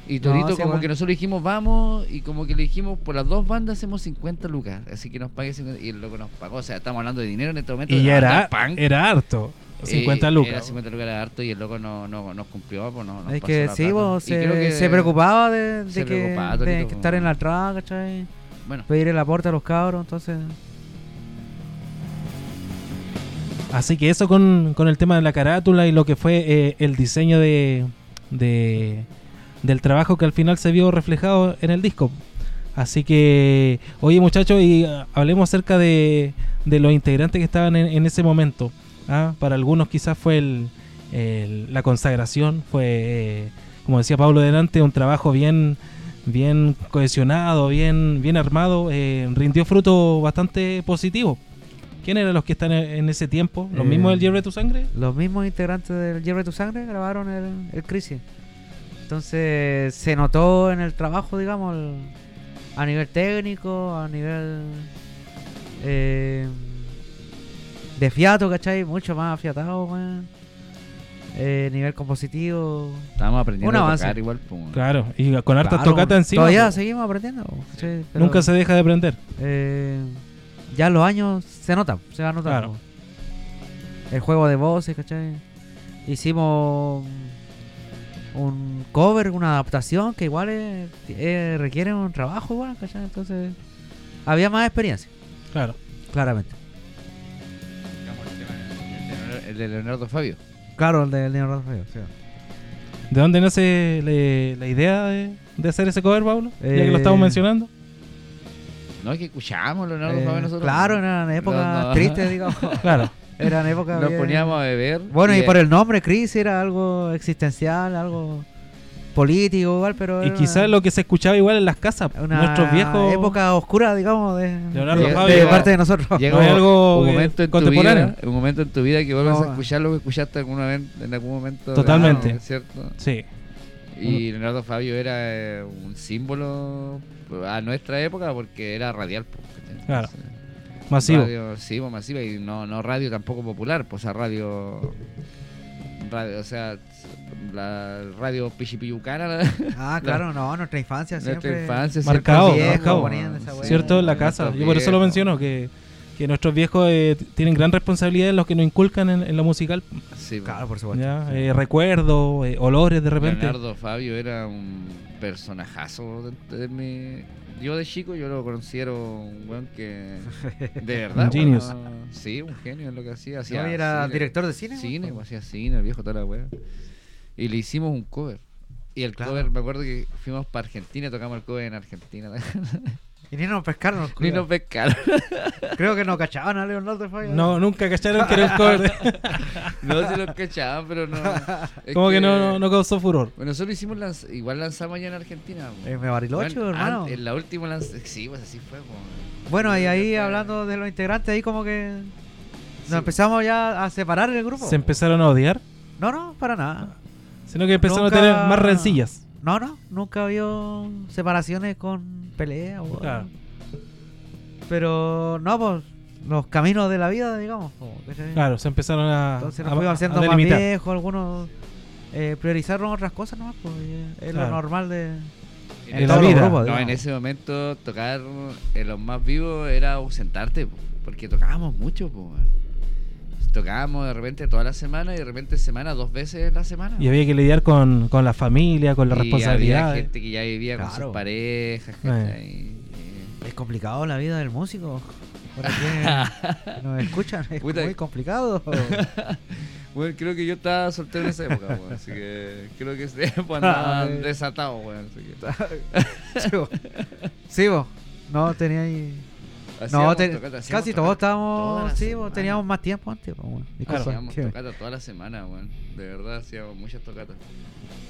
Y Torito No, como bueno. que nosotros dijimos vamos y como que le dijimos por las dos bandas hacemos 50 lucas, así que nos pague 50 y el loco nos pagó, o sea, estamos hablando de dinero en este momento. Y era, punk. era harto. 50 Eh, lucas. Era 50 lucas era harto y el loco no, no, nos cumplió, pues no, nos Es que sí, vos, se, que- se preocupaba de, de se que, preocupaba, de que estar en la traba, ¿cachai? Bueno, Pedir el aporte a los cabros, entonces. Así que eso con, con el tema de la carátula y lo que fue eh, el diseño de, de- del trabajo que al final se vio reflejado en el disco. Así que, oye muchachos, y ah, hablemos acerca de, de los integrantes que estaban en, en ese momento. ¿ah? Para algunos quizás fue el, el- la consagración, fue, eh, como decía Pablo delante, un trabajo bien, bien cohesionado, bien, bien armado, eh, rindió fruto bastante positivo. ¿Quién eran los que están en ese tiempo? ¿Los Eh, mismos del Hierve tu Sangre? Los mismos integrantes del Hierve tu Sangre grabaron el, el Crisis. Entonces se notó en el trabajo, digamos, el- a nivel técnico, a nivel eh, de fiato, ¿cachai? Mucho más afiatado, weón. Eh, nivel compositivo. estábamos aprendiendo Un a avance. tocar igual, pues. Claro, y con hartas Claro, tocatas encima. Todavía po. seguimos aprendiendo. ¿cachai? Pero, Nunca se deja de aprender. eh, ya en los años se nota, se va notando. Claro. El juego de voces, ¿cachai? Hicimos un cover, una adaptación que igual es- eh, requiere un trabajo igual, ¿cachai? Entonces había más experiencia. Claro. claramente. El de Leonardo Fabio. Claro, el de Leonardo Fabio, sí. ¿De dónde nace le- la idea de, de hacer ese cover, Pablo? Ya que lo Eh, estamos mencionando. No, es que escuchábamos Leonardo Eh, Fabio nosotros. claro, eran épocas No, no. tristes, digamos. Claro. Eran épocas. Nos bien- poníamos a beber. Bueno, y, eh, por el nombre, Chris era algo existencial, algo político, igual, pero. Y quizás lo que se escuchaba igual en las casas. Una Nuestros viejos. época oscura, digamos, de, Leonardo de- Fabio de parte de nosotros. Llega No algo un momento en tu contemporáneo. vida, un momento en tu vida que vuelves No. a escuchar lo que escuchaste alguna vez, en algún momento. Totalmente. de- ¿Cierto? Sí. Y Leonardo Fabio era eh, un símbolo a nuestra época porque era radial. Claro. Entonces, Masivo. Radio, sí, masiva y no, no radio tampoco popular, pues, o sea, radio. radio o sea, la radio pichipillucana. la- Ah, claro, no, nuestra infancia nuestra siempre. infancia. Marcado, esa wea. ¿Cierto? En la casa. Yo por eso lo menciono, que, que nuestros viejos eh, tienen gran responsabilidad en lo que nos inculcan en, en la musical. Sí. Claro, por supuesto. Eh, recuerdos, eh, olores de repente. Leonardo Fabio era un personajazo de, de mi... Yo de chico yo lo considero un weón que... De verdad. Un genius. weón, sí, un genio en lo que hacía. Hacía ¿Y era cine, director de cine? Cine, ¿no? pues, hacía cine, el viejo toda la wea. Y le hicimos un cover. Y el Claro. cover, me acuerdo que fuimos para Argentina, tocamos el cover en Argentina. Y ni nos pescaron. Ni nos pescaron. Creo que no cachaban a Leonardo Fabio. No, nunca cacharon que era un cover. de- no se los cachaban, pero no. es Como que, no, no causó furor. Bueno, nosotros hicimos lanz- igual lanzamos allá en Argentina. Eh, me Bariloche, Bueno, hermano. an- En la última lanz- Sí, pues así fue. Bueno, y ahí hablando de los integrantes, ahí como que nos Sí. empezamos ya a separar el grupo. Se empezaron a odiar, No, no, para nada. sino que empezaron Nunca- a tener más rencillas. No, no, nunca había separaciones con peleas. o- Claro. Pero no, pues los caminos de la vida, digamos. como. Claro, se empezaron a, Entonces a- nos fuimos a haciendo más viejos, algunos eh, priorizaron otras cosas nomás, pues y es Claro. lo normal de, En En la vida. grupos, No, en ese momento tocar en los más vivos era ausentarte, po, porque tocábamos mucho, weón. Tocábamos de repente toda la semana y de repente semana dos veces en la semana. Y había que lidiar con, con la familia, con las Y había responsabilidades. gente que ya vivía con Claro. sus parejas, ¿cachai? Y- Es complicado la vida del músico. Nos escuchan, es Puta. muy complicado. Bueno, creo que yo estaba soltero en esa época, weón, así que creo que ese tiempo andaba Ah, desatado, weón. así que- sí, vos. Sí, vos. No, tenía ahí. No, te- casi todos estábamos. Sí, semana. teníamos más tiempo antes. pues, bueno. Disculpa, Hacíamos que- tocata toda la semana, weón. De verdad, hacíamos muchas tocatas.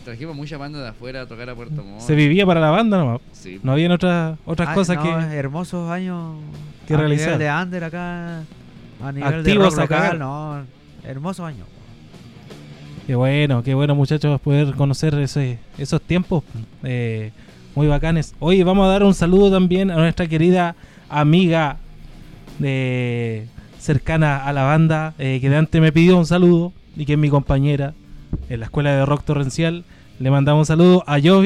Trajimos mucha banda de afuera a tocar a Puerto Montt. Se vivía para la banda nomás. Sí. No habían otras otras Ah, cosas no, que. hermosos años que a realizar. nivel de under acá a nivel Activos de rock local no hermosos años Qué bueno, qué bueno muchachos poder conocer ese, esos tiempos eh, muy bacanes. Hoy vamos a dar un saludo también a nuestra querida amiga de cercana a la banda eh, que de antes me pidió un saludo y que es mi compañera en la escuela de rock torrencial. Le mandamos un saludo a eso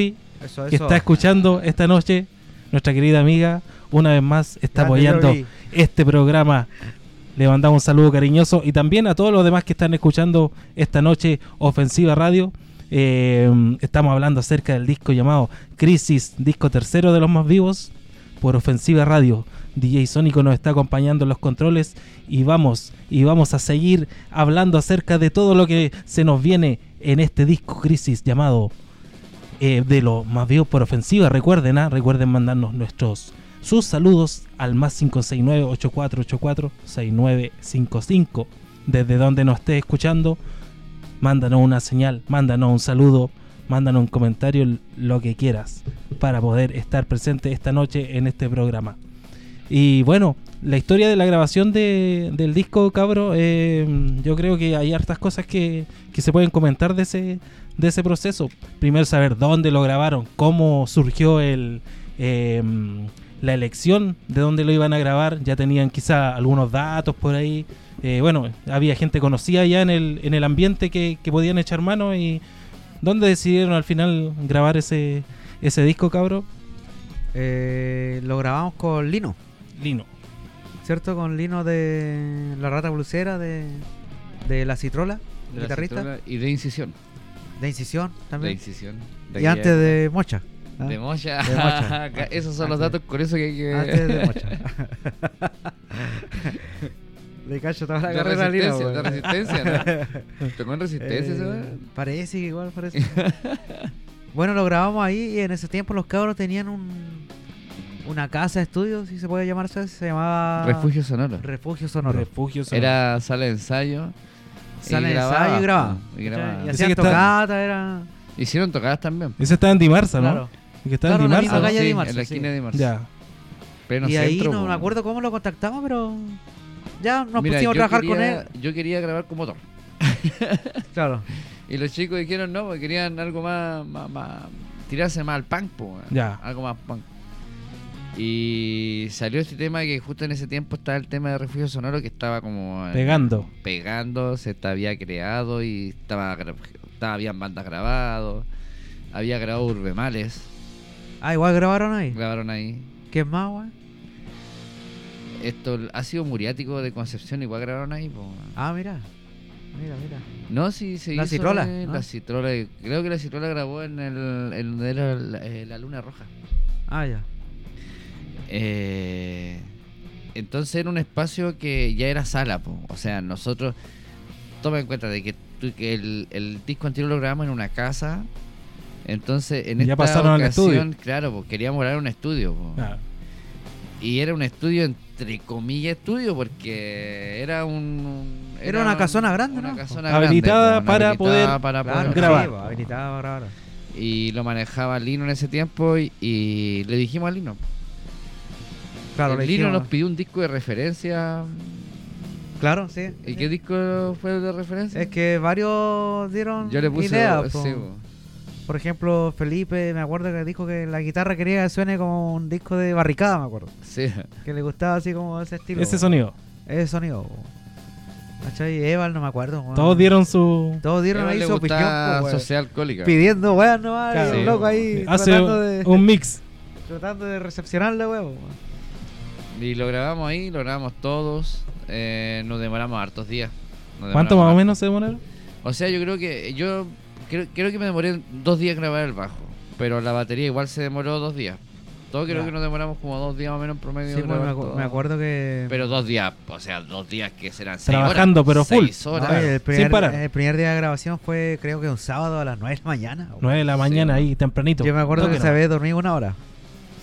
que está escuchando esta noche. Nuestra querida amiga una vez más está Grande, apoyando este programa. Le mandamos un saludo cariñoso y también a todos los demás que están escuchando esta noche Ofensiva Radio. Eh, estamos hablando acerca del disco llamado Crisis, disco tercero de los más vivos, por Ofensiva Radio. DJ Sónico nos está acompañando en los controles y vamos, y vamos a seguir hablando acerca de todo lo que se nos viene en este disco Crisis llamado eh, de los más vivos por Ofensiva. Recuerden, ah, recuerden mandarnos nuestros sus saludos al más 569-8484-6955. Desde donde nos esté escuchando, mándanos una señal, mándanos un saludo, mándanos un comentario, lo que quieras, para poder estar presente esta noche en este programa. Y bueno, la historia de la grabación de- del disco, cabro, eh, yo creo que hay hartas cosas que, que se pueden comentar de ese, de ese proceso. Primero saber dónde lo grabaron, cómo surgió el, eh, la elección de dónde lo iban a grabar. Ya tenían quizá algunos datos por ahí. Eh, bueno, había gente conocida ya en el, en el ambiente que, que podían echar mano y ¿dónde decidieron al final grabar ese, ese disco, cabro? Eh, lo grabamos con Lino Lino. cierto con Lino de la rata blusera de de la citrola De la guitarrista citrola Y de incisión. de incisión De también incisión. y antes de Mocha ¿ah? De mocha. De mocha. Esos son los datos con eso que hay que. antes de Mocha Le cacho toda la De carrera Lino, resistencia, de resistencia, ¿no? ¿Tocó en resistencia ese Eh? Parece que igual, parece. bueno, lo grabamos ahí y en ese tiempo los cabros tenían un una casa de estudio, si se puede llamar así, se llamaba Refugio sonoro. Refugio Sonoro. Refugio sonoro. Era sala de ensayo. Sala de ensayo y grababa. Y grababa. Y Así hacían que está- era... Hicieron tocadas también. Ese está en Dimarsa, ¿no? Claro. Que está en Claro, la Dimarsa. misma calle sí, de Dimarsa, en la sí. esquina de Dimarsa. Ya. Pleno y ahí no po. me acuerdo cómo lo contactamos, pero ya nos Mira, pusimos a trabajar con él. Yo quería grabar con motor. Claro. Y los chicos dijeron no, porque querían algo más, más, más- tirarse más al punk, po. Ya. algo más punk. Y salió este tema que justo en ese tiempo estaba el tema de Refugio Sonoro que estaba como eh, Pegando. pegando, se había creado y estaba, estaba habían bandas grabados, había grabado Urbemales, Ah, igual grabaron ahí. grabaron ahí. ¿Qué más, weón? Esto ha sido Muriático de Concepción, igual grabaron ahí, po. Ah, mira. Mira, mira. No, sí, se La hizo Citrola, en ¿no? La Citrola, creo que la Citrola grabó en el, en donde era la, eh, la Luna Roja. Ah, ya. Eh, entonces era un espacio que ya era sala, po. o sea, nosotros toma en cuenta de que, que el, el disco anterior lo grabamos en una casa, entonces en Ya esta pasaron al ocasión, estudio. claro, pues queríamos grabar un estudio, po. Y era un estudio entre comillas estudio porque era un, un- Era una casona grande, una ¿no? casona Habilitada grande, para habilitada poder para Claro, poder grabar. sí, pues, habilitado para grabar. y lo manejaba Lino en ese tiempo y, y le dijimos a Lino Claro, Lino dijimos- nos pidió un disco de referencia Claro, sí. ¿Y sí. qué disco fue el de referencia? Es que varios dieron Yo le puse. ideas. sí. Por ejemplo, Felipe, me acuerdo que dijo que la guitarra quería que suene como un disco de barricada, me acuerdo. Sí. Que le gustaba así como ese estilo. ese sonido. Ese sonido. ¿Cachai? Eval, no me acuerdo. Todos dieron su. Todos dieron ahí le su opinión. weón. Sociedad Alcohólica. Pidiendo weón nomás. Claro. loco ahí Hace tratando de, un mix. tratando de recepcionar la weón. Y lo grabamos ahí, lo grabamos todos. eh, nos demoramos hartos días. Nos ¿Cuánto más o menos se demoraron? O sea, yo creo que. Yo creo, creo que me demoré dos días en grabar el bajo. Pero la batería igual se demoró dos días. Todo creo Ya. que nos demoramos como dos días más o menos en promedio. Sí, pues, me, grabar acu- todo. me acuerdo que. Pero dos días, o sea, dos días que serán seis Trabajando, horas, pero full. seis No, horas. Claro, el, sin primer, parar. el primer día de grabación fue, creo que un sábado a las 9 de la mañana. 9 de la mañana Sí. ahí, tempranito. Yo me acuerdo que Toque se nomás. había dormido una hora.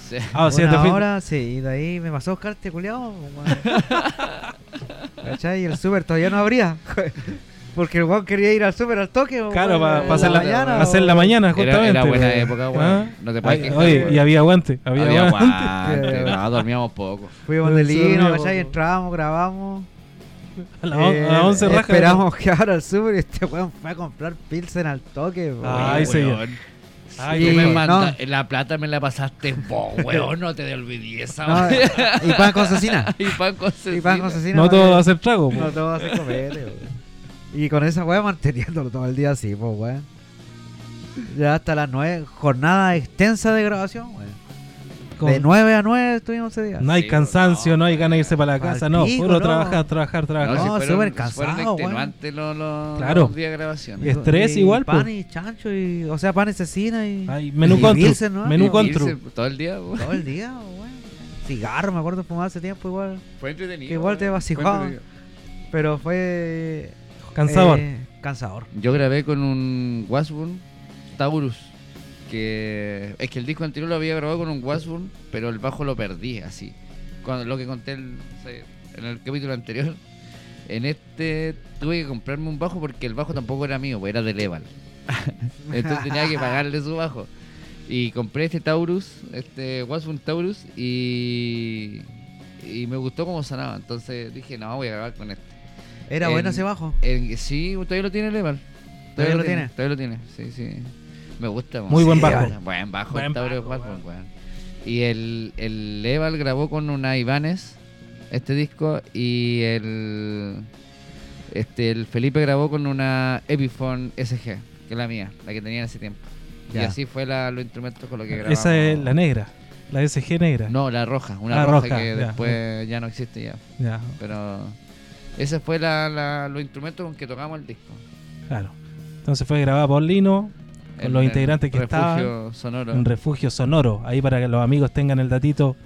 Sí. Ah, o sea, te una hora, sí, y de ahí me pasó a buscar este culiao. ¿Cachai? Y el súper todavía no abría. Porque el weón quería ir al súper al toque. Claro, para hacer la, mañana, hacer la mañana, Era, justamente. era buena pues. época, weón. Ah. No te puedes quejar, oye, y había aguante. Había, Había aguante. aguante, no, dormíamos poco. Fuimos de lino, po. Entramos, grabamos. A las Eh, a las 11 rajas. Esperamos que abra el súper y este weón fue a comprar Pilsen al toque. weón. Ay, señor. Ay, Sí, me no. manda- La plata me la pasaste vos, weón. No te olvidé esa, No, weón. y pan con cecina. Y pan con cecina. Y pan con cecina. No todo va a ser trago. No todo va a ser copete, weón. Y con esa weá manteniéndolo todo el día así, pues weón. Ya hasta las 9, jornada extensa de grabación, weón. Con- De 9 a 9 estuvimos ese día. No hay Sí, cansancio, no. no hay ganas de irse para la casa, no. pico, Puro no. trabajar, trabajar, trabajar. No, si súper fueron cansado, weón. extenuantes los, los, Claro. los días de grabación. Y estrés igual, pan y chancho, y, o sea, pan y cecina y. Ay, menú y ¿no? Menú Y irse Todo el día, weón. Todo el día, weón. Cigarro, me acuerdo fumar hace tiempo igual. Fue entretenido. Que igual te vacilaba. Pero fue. Cansador. eh, cansador. Yo grabé con un Washburn Taurus. Que es que el disco anterior lo había grabado con un Washburn, pero el bajo lo perdí así. Cuando lo que conté el- en el capítulo anterior. En este tuve que comprarme un bajo porque el bajo tampoco era mío, pues era del Eval. Entonces tenía que pagarle su bajo. Y compré este Taurus, este Washburn Taurus, y, y me gustó cómo sonaba. Entonces dije, no, voy a grabar con este. Era En- bueno ese bajo. El- sí, todavía lo tiene el Eval. ¿Todavía lo tiene? Todavía lo tiene, sí, sí. Me gusta. Muy buen bajo. Buen bajo, Buen el Tauro bajo, Washburn, weón. Y el, el Eval grabó con una Ibanez este disco y el este el Felipe grabó con una Epiphone SG, que es la mía, la que tenía en ese tiempo. Y así fue la, los instrumentos con los que grabamos. Esa es la negra. La SG negra. No, la roja, una Ah, roja, roja, que ya. después ya no existe ya. Ya, Pero ese fue la, la- los instrumentos con que tocamos el disco. claro. Entonces fue grabada por Lino con En los integrantes que refugio estaban sonoro. en Refugio Sonoro. Ahí para que los amigos tengan el datito,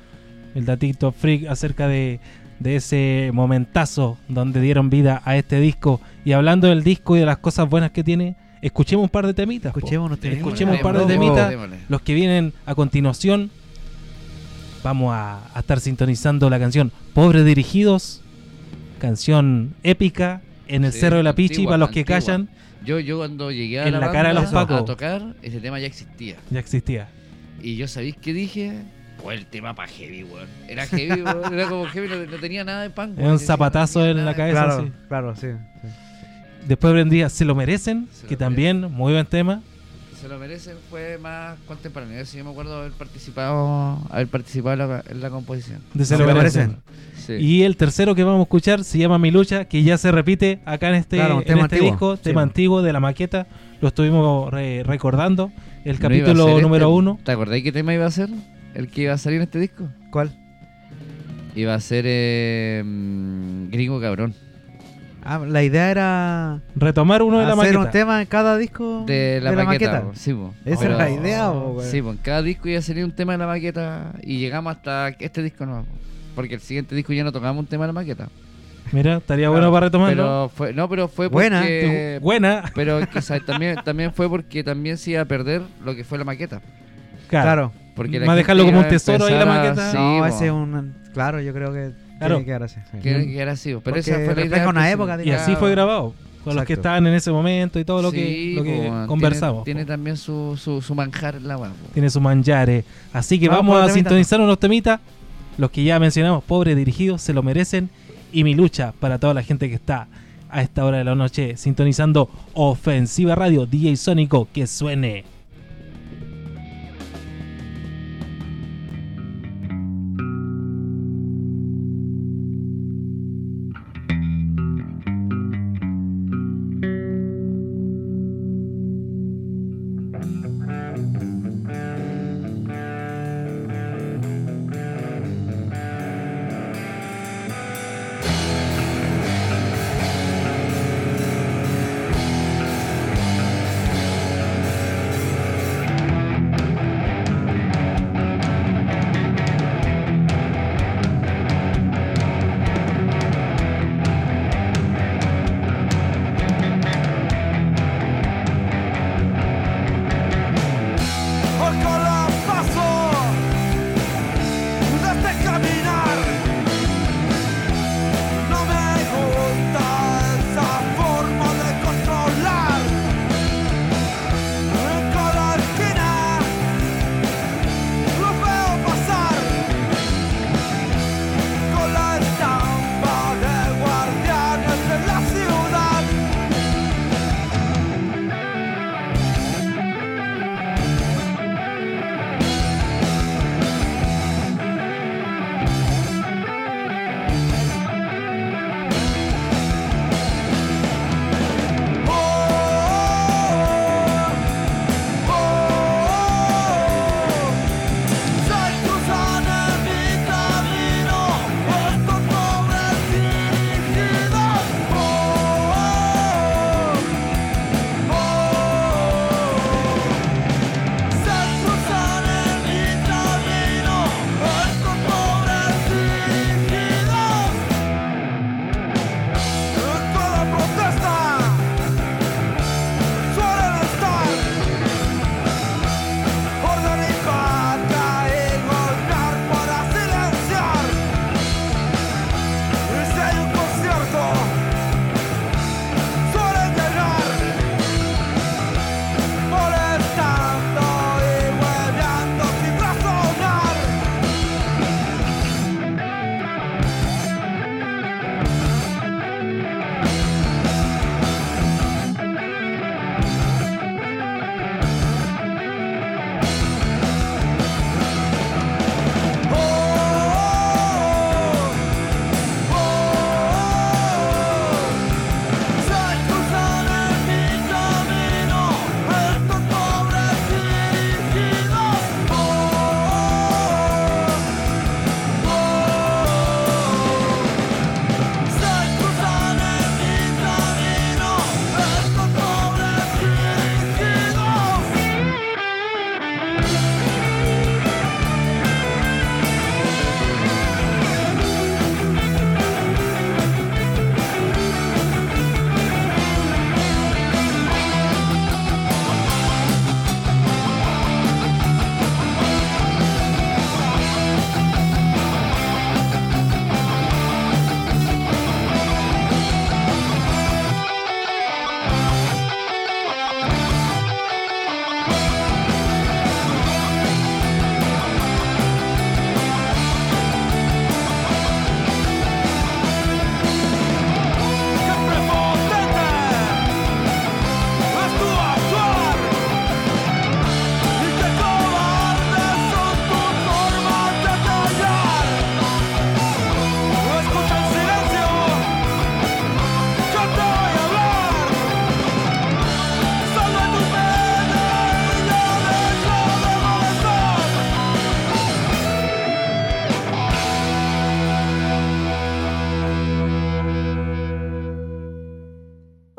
el datito freak acerca de de ese momentazo donde dieron vida a este disco. Y hablando del disco y de las cosas buenas que tiene, escuchemos un par de temitas. Escuchemos unos temitas. Escuchemos un par de temitas. Los que vienen a continuación, vamos a, a estar sintonizando la canción Pobres Dirigidos, canción épica en el Sí, Cerro de la Pichi, antigua, para los que antigua. callan, Yo, yo cuando llegué a En la, la cara de los Pacos. a tocar, ese tema ya existía. ya existía. Y yo sabéis qué dije. O el tema para heavy, weón. Era heavy, weón. Era como heavy, no, no tenía nada de pan. Es un zapatazo en la cabeza. Claro, sí. claro, sí. sí. Después vendría Se lo merecen, Se lo que también, muy buen tema. Se lo merecen, fue más contemporáneo. Yo me acuerdo haber participado, haber participado en la, en la composición. De Se Se lo lo merecen. Sí. Y el tercero que vamos a escuchar se llama Mi Lucha, que ya se repite acá en este, Claro, un en tema este disco, Sí. tema antiguo de la maqueta. Lo estuvimos re- recordando. El ¿No iba a capítulo número este? uno. ¿Te acordáis qué tema iba a ser? El que iba a salir en este disco. ¿Cuál? Iba a ser eh, mm, Gringo Cabrón. Ah, la idea era Retomar uno de la hacer maqueta. un tema en cada disco De la, maqueta. Sí, po. Esa era la idea, po. Sí, en cada disco iba a salir un tema de la maqueta y llegamos hasta este disco no. Porque el siguiente disco ya no tocamos un tema de la maqueta. Mira, estaría bueno para retomarlo. Pero fue, no, pero fue Buena. porque Buena. pero ¿sabes? también también fue porque también se iba a perder lo que fue la maqueta. Claro. Porque a dejarlo como un tesoro ahí la a- maqueta. Sí, no, ese es un. Claro, yo creo que Claro. tiene que quedar así. sí. que, que era así, pero Porque esa fue la idea. una época. Y así fue grabado. Con los que estaban en ese momento y todo lo que, lo conversamos. Tiene, también su, su, su manjar en la web. tiene su manjare. Así que Vamos vamos, con a sintonizar unos temitas. Los que ya mencionamos, pobres dirigidos, se lo merecen. Y mi lucha para toda la gente que está a esta hora de la noche sintonizando Ofensiva Radio, DJ Sónico, que suene.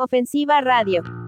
Ofensiva Radio.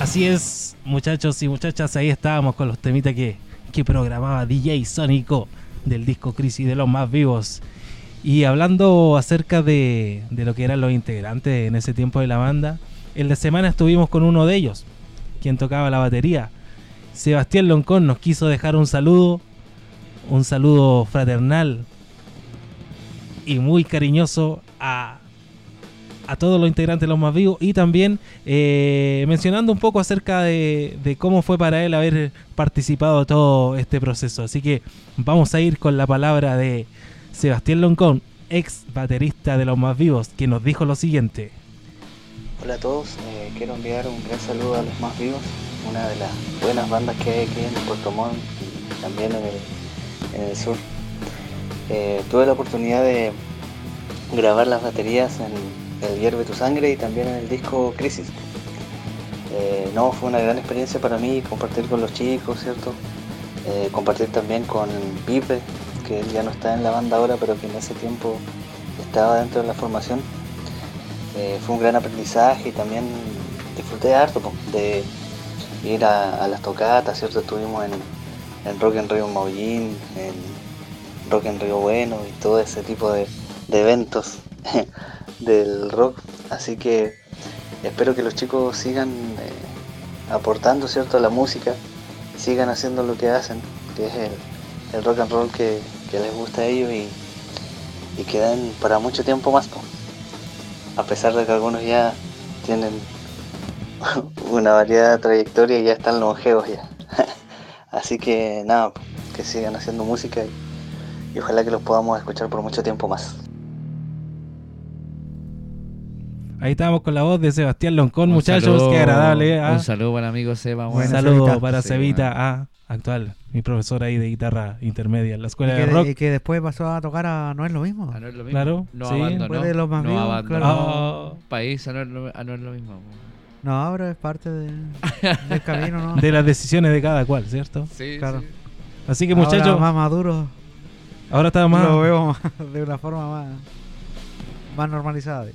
Así es, muchachos y muchachas, ahí estábamos con los temitas que, que programaba DJ Sónico del disco Crisis de los más vivos. Y hablando acerca de, lo que eran los integrantes en ese tiempo de la banda, en la semana estuvimos con uno de ellos, quien tocaba la batería. Sebastián Loncón nos quiso dejar un saludo, un saludo fraternal y muy cariñoso a, a todos los integrantes de Los Más Vivos y también eh, mencionando un poco acerca de, cómo fue para él haber participado todo este proceso. Así que vamos a ir con la palabra de Sebastián Loncón, ex baterista de los más vivos, que nos dijo lo siguiente. Hola a todos, eh, quiero enviar un gran saludo a los más vivos, una de las buenas bandas que hay aquí en Puerto Montt y también en el, sur. Eh, tuve la oportunidad de grabar las baterías en El Hierve tu Sangre y también en el disco Crisis. Eh, no, fue una gran experiencia para mí compartir con los chicos, ¿cierto? Compartir también con Pipe, que él ya no está en la banda ahora, pero que en ese tiempo estaba dentro de la formación. Eh, fue un gran aprendizaje y también disfruté harto de ir a, las tocatas, ¿cierto? Estuvimos en, Rock en Río Maullín, en Rock en Río Bueno y todo ese tipo de, de eventos del rock. Así que espero que los chicos sigan eh, aportando, ¿cierto? a la música, sigan haciendo lo que hacen, que es el, el rock and roll que, que les gusta a ellos y, y que den para mucho tiempo más. po a pesar de que algunos ya tienen una variedad de trayectoria y ya están longevos ya. Así que nada, que sigan haciendo música y, y ojalá que los podamos escuchar por mucho tiempo más. Ahí estábamos con la voz de Sebastián Loncón, Un muchachos, saludo- qué agradable. ¿ah? Un saludo para el amigo Seba. Un saludo Cevita. para Sí, bueno. ah, actual, mi profesor ahí de guitarra intermedia en la escuela de rock. y que después pasó a tocar a No es lo mismo. No es lo mismo. Claro, no sí. abandonó. De los más no vivos, abandonó. claro. Ah, País, ah, no es lo, no es lo mismo. No, ahora es parte de- del camino, ¿no? de las decisiones de cada cual, ¿cierto? Sí, Claro. sí. Así que Ahora muchachos, más maduro, ahora está más... lo veo más- de una forma más, más normalizada.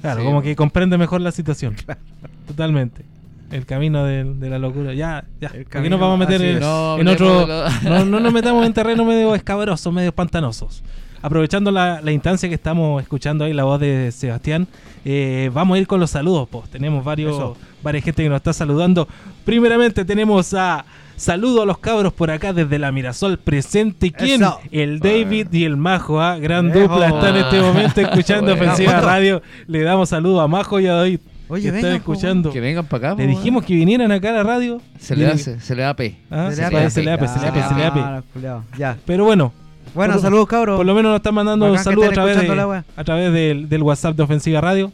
Claro, Sí, como pues. que comprende mejor la situación. Totalmente. El camino de, de la locura. Ya, ya. El Aquí nos vamos a meter en. No, otro. No, no nos metamos en terreno medio escabroso, medio pantanosos. Aprovechando la, la instancia que estamos escuchando ahí, la voz de Sebastián, eh, vamos a ir con los saludos. Pues. Tenemos varios, Eso. varias gente que nos está saludando. Primeramente tenemos a saludo a los cabros por acá desde la Mirasol presente. ¿Quién? Eso. El David y el Majo. ¿ah? Gran Ejo. dupla. Están en este momento escuchando. Ofensiva. Radio. Le damos saludo a Majo y a David. Oye, que vengan, escuchando. Que vengan para acá. Le po, dijimos que vinieran acá a la radio. Se le hace, se le da P. Ah, Se se le le ape, se le se le ape, se le ape. Ah, los culiados. Ya. Pero bueno, Bueno, Por- saludos, cabros. por lo menos nos están mandando a través, de, la wea. a través del, del WhatsApp de Ofensiva Radio.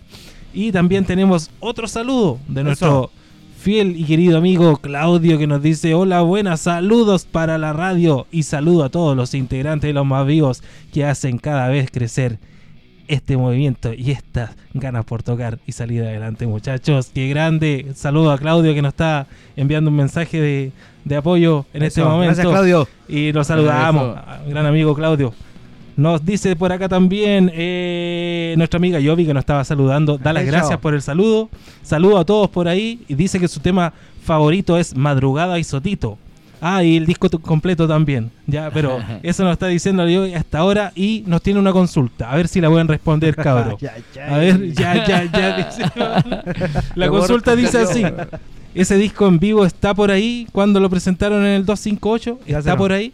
Y también tenemos otro saludo de nuestro fiel y querido amigo Claudio que nos dice, hola, buenas, saludos para la radio y saludo a todos los integrantes de los más vivos que hacen cada vez crecer este movimiento y estas ganas por tocar y salir adelante, muchachos. Qué grande. Saludo a Claudio que nos está enviando un mensaje de, de apoyo en este momento. Gracias, Claudio. Y lo saludamos, Eso. a- gran amigo Claudio. Nos dice por acá también eh, nuestra amiga Yovi que nos estaba saludando. Da las gracias por el saludo. Saludo a todos por ahí. Y dice que su tema favorito es Madrugada y Sotito. Ah, y el disco completo también. Ya, pero eso nos está diciendo Yovi hasta ahora. Y nos tiene una consulta. A ver si la pueden responder, ya. A ver, ya, ya, ya. dice. La consulta dice así. Ese disco en vivo está por ahí cuando lo presentaron en el 258. Ya Está por ahí.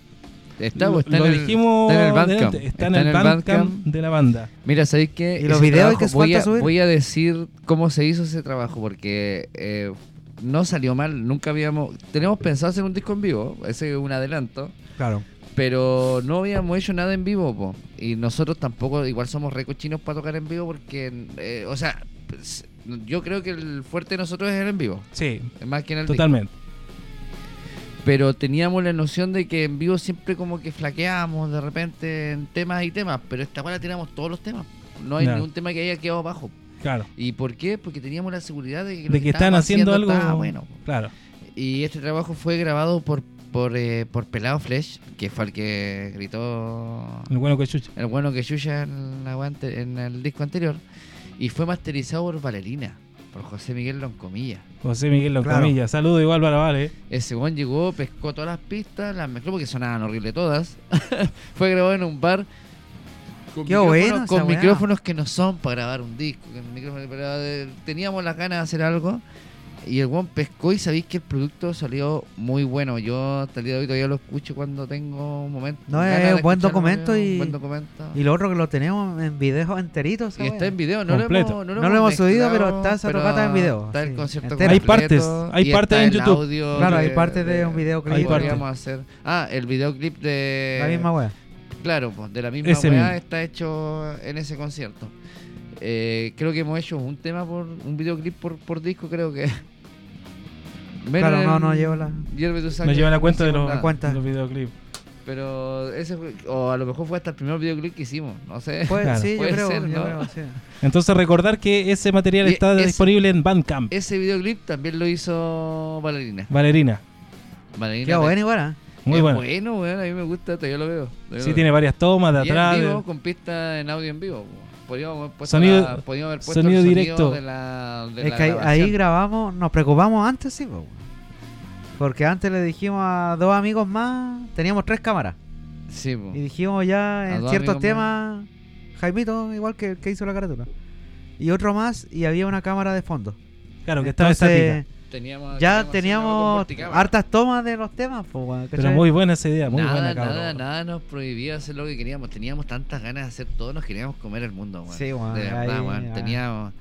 Está, Lo, está lo en el, dijimos está en el Bandcamp. Está, en el Bandcamp de la banda. Mira, ¿sabéis qué? ¿Y los videos trabajo que voy falta a, subir? voy a decir cómo se hizo ese trabajo, porque eh, no salió mal. Nunca habíamos... Tenemos pensado hacer un disco en vivo, ese es un adelanto. Claro. Pero no habíamos hecho nada en vivo, po. Y nosotros tampoco, igual somos re cochinos para tocar en vivo porque, eh, o sea, pues, yo creo que el fuerte de nosotros es el en vivo, Sí, más que en el disco. totalmente. Pero teníamos la noción de que en vivo siempre como que flaqueábamos de repente en temas y temas, pero esta hora tiramos todos los temas. No hay ningún tema que haya quedado bajo. Claro. ¿Y por qué? Porque teníamos la seguridad de que, lo De que estábamos haciendo algo. estaba bueno. Claro. Y este trabajo fue grabado por por, eh, por Pelado Flesh, que fue el que gritó El bueno que chucha. el bueno que Yuya en, la guante- en el disco anterior. Y fue masterizado por Valerina, por José Miguel Loncomilla. José Miguel Claro. Loncomilla. Saludo igual para Vale. Ese buen llegó, pescó todas las pistas, las mezcló porque sonaban horrible todas. Fue grabado en un bar con, Qué micrófonos, bueno esa con weá. micrófonos que no son para grabar un disco. el pero, eh, teníamos las ganas de hacer algo Y el weón pescó y sabéis que el producto salió muy bueno. Yo hasta el día de hoy todavía lo escucho cuando tengo un momento. No, es de buen documento un y- Buen documento. Y lo otro que lo tenemos en videos enteritos. Y está en video, no Completo. lo hemos, No lo hemos subido, pero está esa tocata en video, Está el sí, concierto entero. Hay partes, hay partes en el YouTube. audio Claro, de- hay parte de un videoclip. Hay que parte. podríamos hacer. Ah, el videoclip de. La misma wea. Claro, pues, de la misma Ese weá mismo. está hecho en ese concierto. Eh, creo que hemos hecho un tema por un videoclip por, por disco, creo que. Claro, no, el- no llevo la- Hierve tu No sangre, lleva la no cuenta de los, nada. cuenta. de los videoclips. Pero ese fue, o a lo mejor fue hasta el primer videoclip que hicimos, no sé. Puede- Claro. Sí, yo Puede creo. ser, yo ¿no? creo, sí. Entonces recordar que ese material Y está ese- disponible en Bandcamp. Ese videoclip también lo hizo Valerina. Valerina. Valerina Qué bueno igual, ¿eh? Muy es bueno. bueno, weón, a mí me gusta, todavía lo veo. Sí, lo tiene veo. varias tomas de Y en atrás. vivo, de- con pista en audio en vivo. po. Podríamos haber puesto, Sonido- la- podríamos haber puesto sonido el directo. de la, de Es la que ahí, grabamos, nos preocupamos antes, sí, po. porque antes le dijimos a dos amigos más, teníamos tres cámaras, Sí, po. y dijimos ya A en ciertos temas, Jaimito, igual que el que hizo la carátula, y otro más, y había una cámara de fondo. Claro, que estaba Entonces, estática. Teníamos, ya teníamos hartas tomas de los temas, po, Pero muy buena esa idea, muy nada, buena, cabrón. nada, nada nos prohibía hacer lo que queríamos. Teníamos tantas ganas de hacer todo, nos queríamos comer el mundo. Sí, De verdad, ahí, ah. Teníamos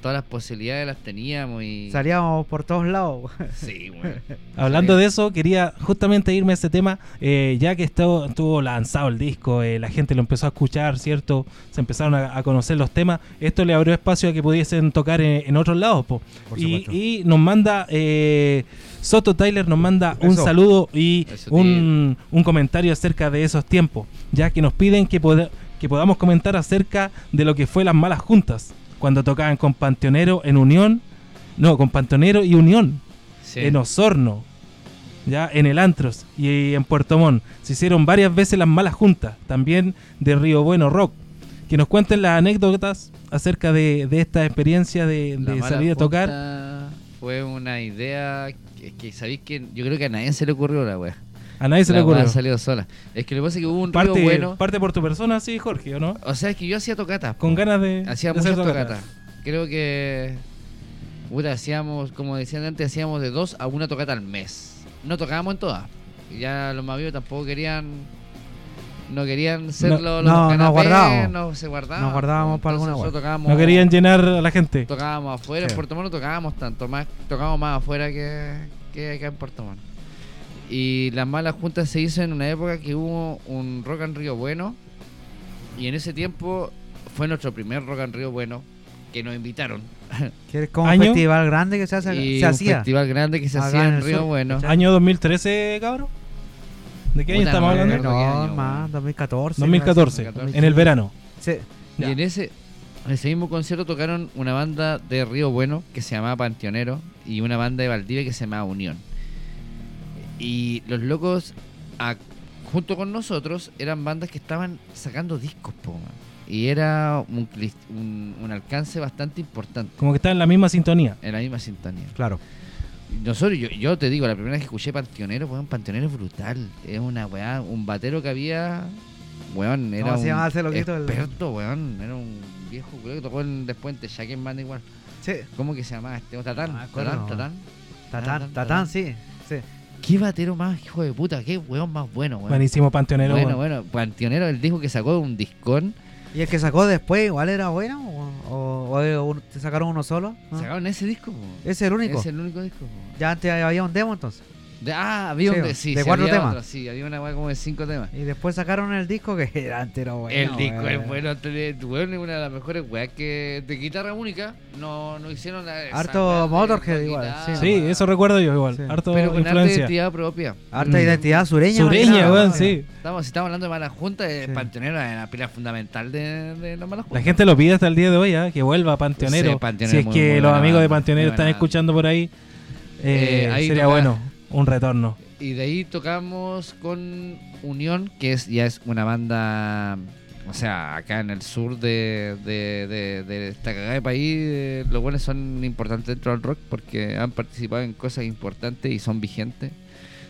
todas las posibilidades, las teníamos y. Salíamos por todos lados. Sí. Hablando Sí. de eso, quería justamente irme a ese tema, eh, ya que estuvo, estuvo lanzado el disco, eh, la gente lo empezó a escuchar, ¿cierto? Se empezaron a, a conocer los temas. Esto le abrió espacio a que pudiesen tocar en, en otros lados, po. Por Y, supuesto. y nos manda, eh, Soto Tyler nos manda un Eso. saludo y un, un comentario acerca de esos tiempos, ya que nos piden que, poda- que podamos comentar acerca de lo que fue las malas juntas, cuando tocaban con Panteonero en Unión, no, con Panteonero y Unión Sí. en Osorno, ya en el Antros y en Puerto Montt. Se hicieron varias veces las malas juntas, también de Río Bueno Rock. Que nos cuenten las anécdotas acerca de, de esta experiencia de, salir a tocar. Fue una idea que, que sabéis que yo creo que a nadie se le ocurrió la wea. A nadie se le La wea ocurrió. salió sola. Es que lo que pasa es que hubo un Parte, río bueno. parte por tu persona, sí, Jorge, ¿o no? O sea, es que yo hacía tocatas. Con ganas de, Hacía de muchas tocata. tocatas. Creo que. Puta, hacíamos, como decían antes, hacíamos de dos a una tocata al mes. No tocábamos en todas. Y Ya los más vivos tampoco querían. No querían ser No, los, no, canapés, guardábamos. no se guardaban. Nos guardábamos para alguna tocábamos- No querían llenar a la gente. Tocábamos afuera, Sí. en Puerto Montt no tocábamos tanto, más tocábamos más afuera que, que acá en Puerto Montt. Y las malas juntas se hizo en una época que hubo un Rock and Río bueno. Y en ese tiempo fue nuestro primer Rock and Río bueno que nos invitaron. Que es como ¿Año? un festival grande que se, hace, y se un hacía. festival grande que se Acá hacía en Río sur, Bueno. Año 2013, cabrón. ¿De qué año Puta, estamos no, hablando? no, No, año, más, weón. 2014. 2014, 2014. en el verano. Sí. Y en ese, en ese mismo concierto tocaron una banda de Río Bueno que se llamaba Panteonero y una banda de Valdivia que se llamaba Unión. Y los locos, a- junto con nosotros, eran bandas que estaban sacando discos, po, man. Y era un, un, un alcance bastante importante Como que está en la misma sintonía. en la misma sintonía. Claro. Nosotros, yo, yo te digo, la primera vez que escuché Panteonero, weón, Panteonero es brutal. Es una weá, un batero que había, weón, era ¿Cómo se un llamaba ese loquito? El- experto, weón. Era un viejo culiao que tocó en, después en Texaque en banda igual. Sí. ¿Cómo que se llamaba este? ¿O Tatán? No me acuerdo. Tatán, Tatán. Tatán, Tatán, sí. sí. Qué batero más, hijo de puta, qué weón más bueno, weón. Buenísimo Panteonero. bueno, weón. bueno, Panteonero, el disco que sacó un discón. ¿Y el que sacó después igual era bueno? ¿O, o- te sacaron uno solo? ¿No? Sacaron ese disco. Ese es el único. Es el único disco, po. Ya antes había un demo entonces. De- ah, había Sí, un de, sí, de sí, cuatro había temas. otro, sí, había una weá como de cinco temas. Y después sacaron el disco que era entero bueno. el disco es bueno, es una de las mejores weas que de guitarra única no, no hicieron la Harto Motorhead igual, guitarra, Sí, eso recuerdo yo igual. Sí. Harto Pero con influencia. identidad propia. Harta Mm. identidad sureña. Sureña, weón, sí. Estamos, si estamos hablando de Mala Junta. Panteonero es la pila fundamental de, de la Mala Junta. La gente lo pide hasta el día de hoy, ¿ah? que vuelva a Panteonero. Sí, Panteonero si es muy- que muy los amigos de Panteonero están escuchando por ahí, eh, Eh, ahí sería toca- bueno un retorno. Y de ahí tocamos con Unión, que es ya es una banda, o sea, acá en el sur de, de, de- de esta cagada de país, eh, los buenos son importantes dentro del rock porque han participado en cosas importantes y son vigentes.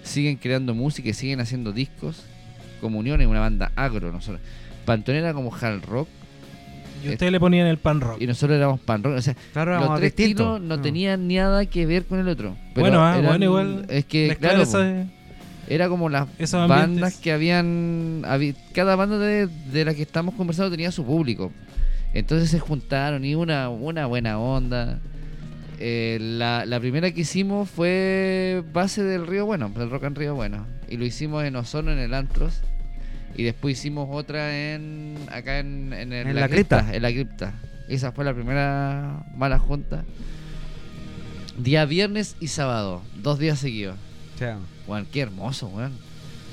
Siguen creando música y siguen haciendo discos. Como Unión es una banda agro, nosotros. Pantonera como hard rock. Y ustedes le ponían el pan rock. y nosotros éramos pan rock. O sea, Claro, los tres estilos no Mm. tenían nada que ver con el otro. Pero bueno, ah, eran- bueno, igual. Es que, mezclar claro, esa- era como las bandas que habían. cada banda de, de la que estamos conversando tenía su público. Entonces se juntaron y una, una buena onda. Eh, la, la primera que hicimos fue base del Río Bueno, del Rock en Río Bueno. Y lo hicimos en Osorno, en el Antros. Y después hicimos otra en acá en, en, el- En la cripta. En la cripta. Esa fue la primera mala junta. Día viernes y sábado. Dos días seguidos. Qué hermoso, weón.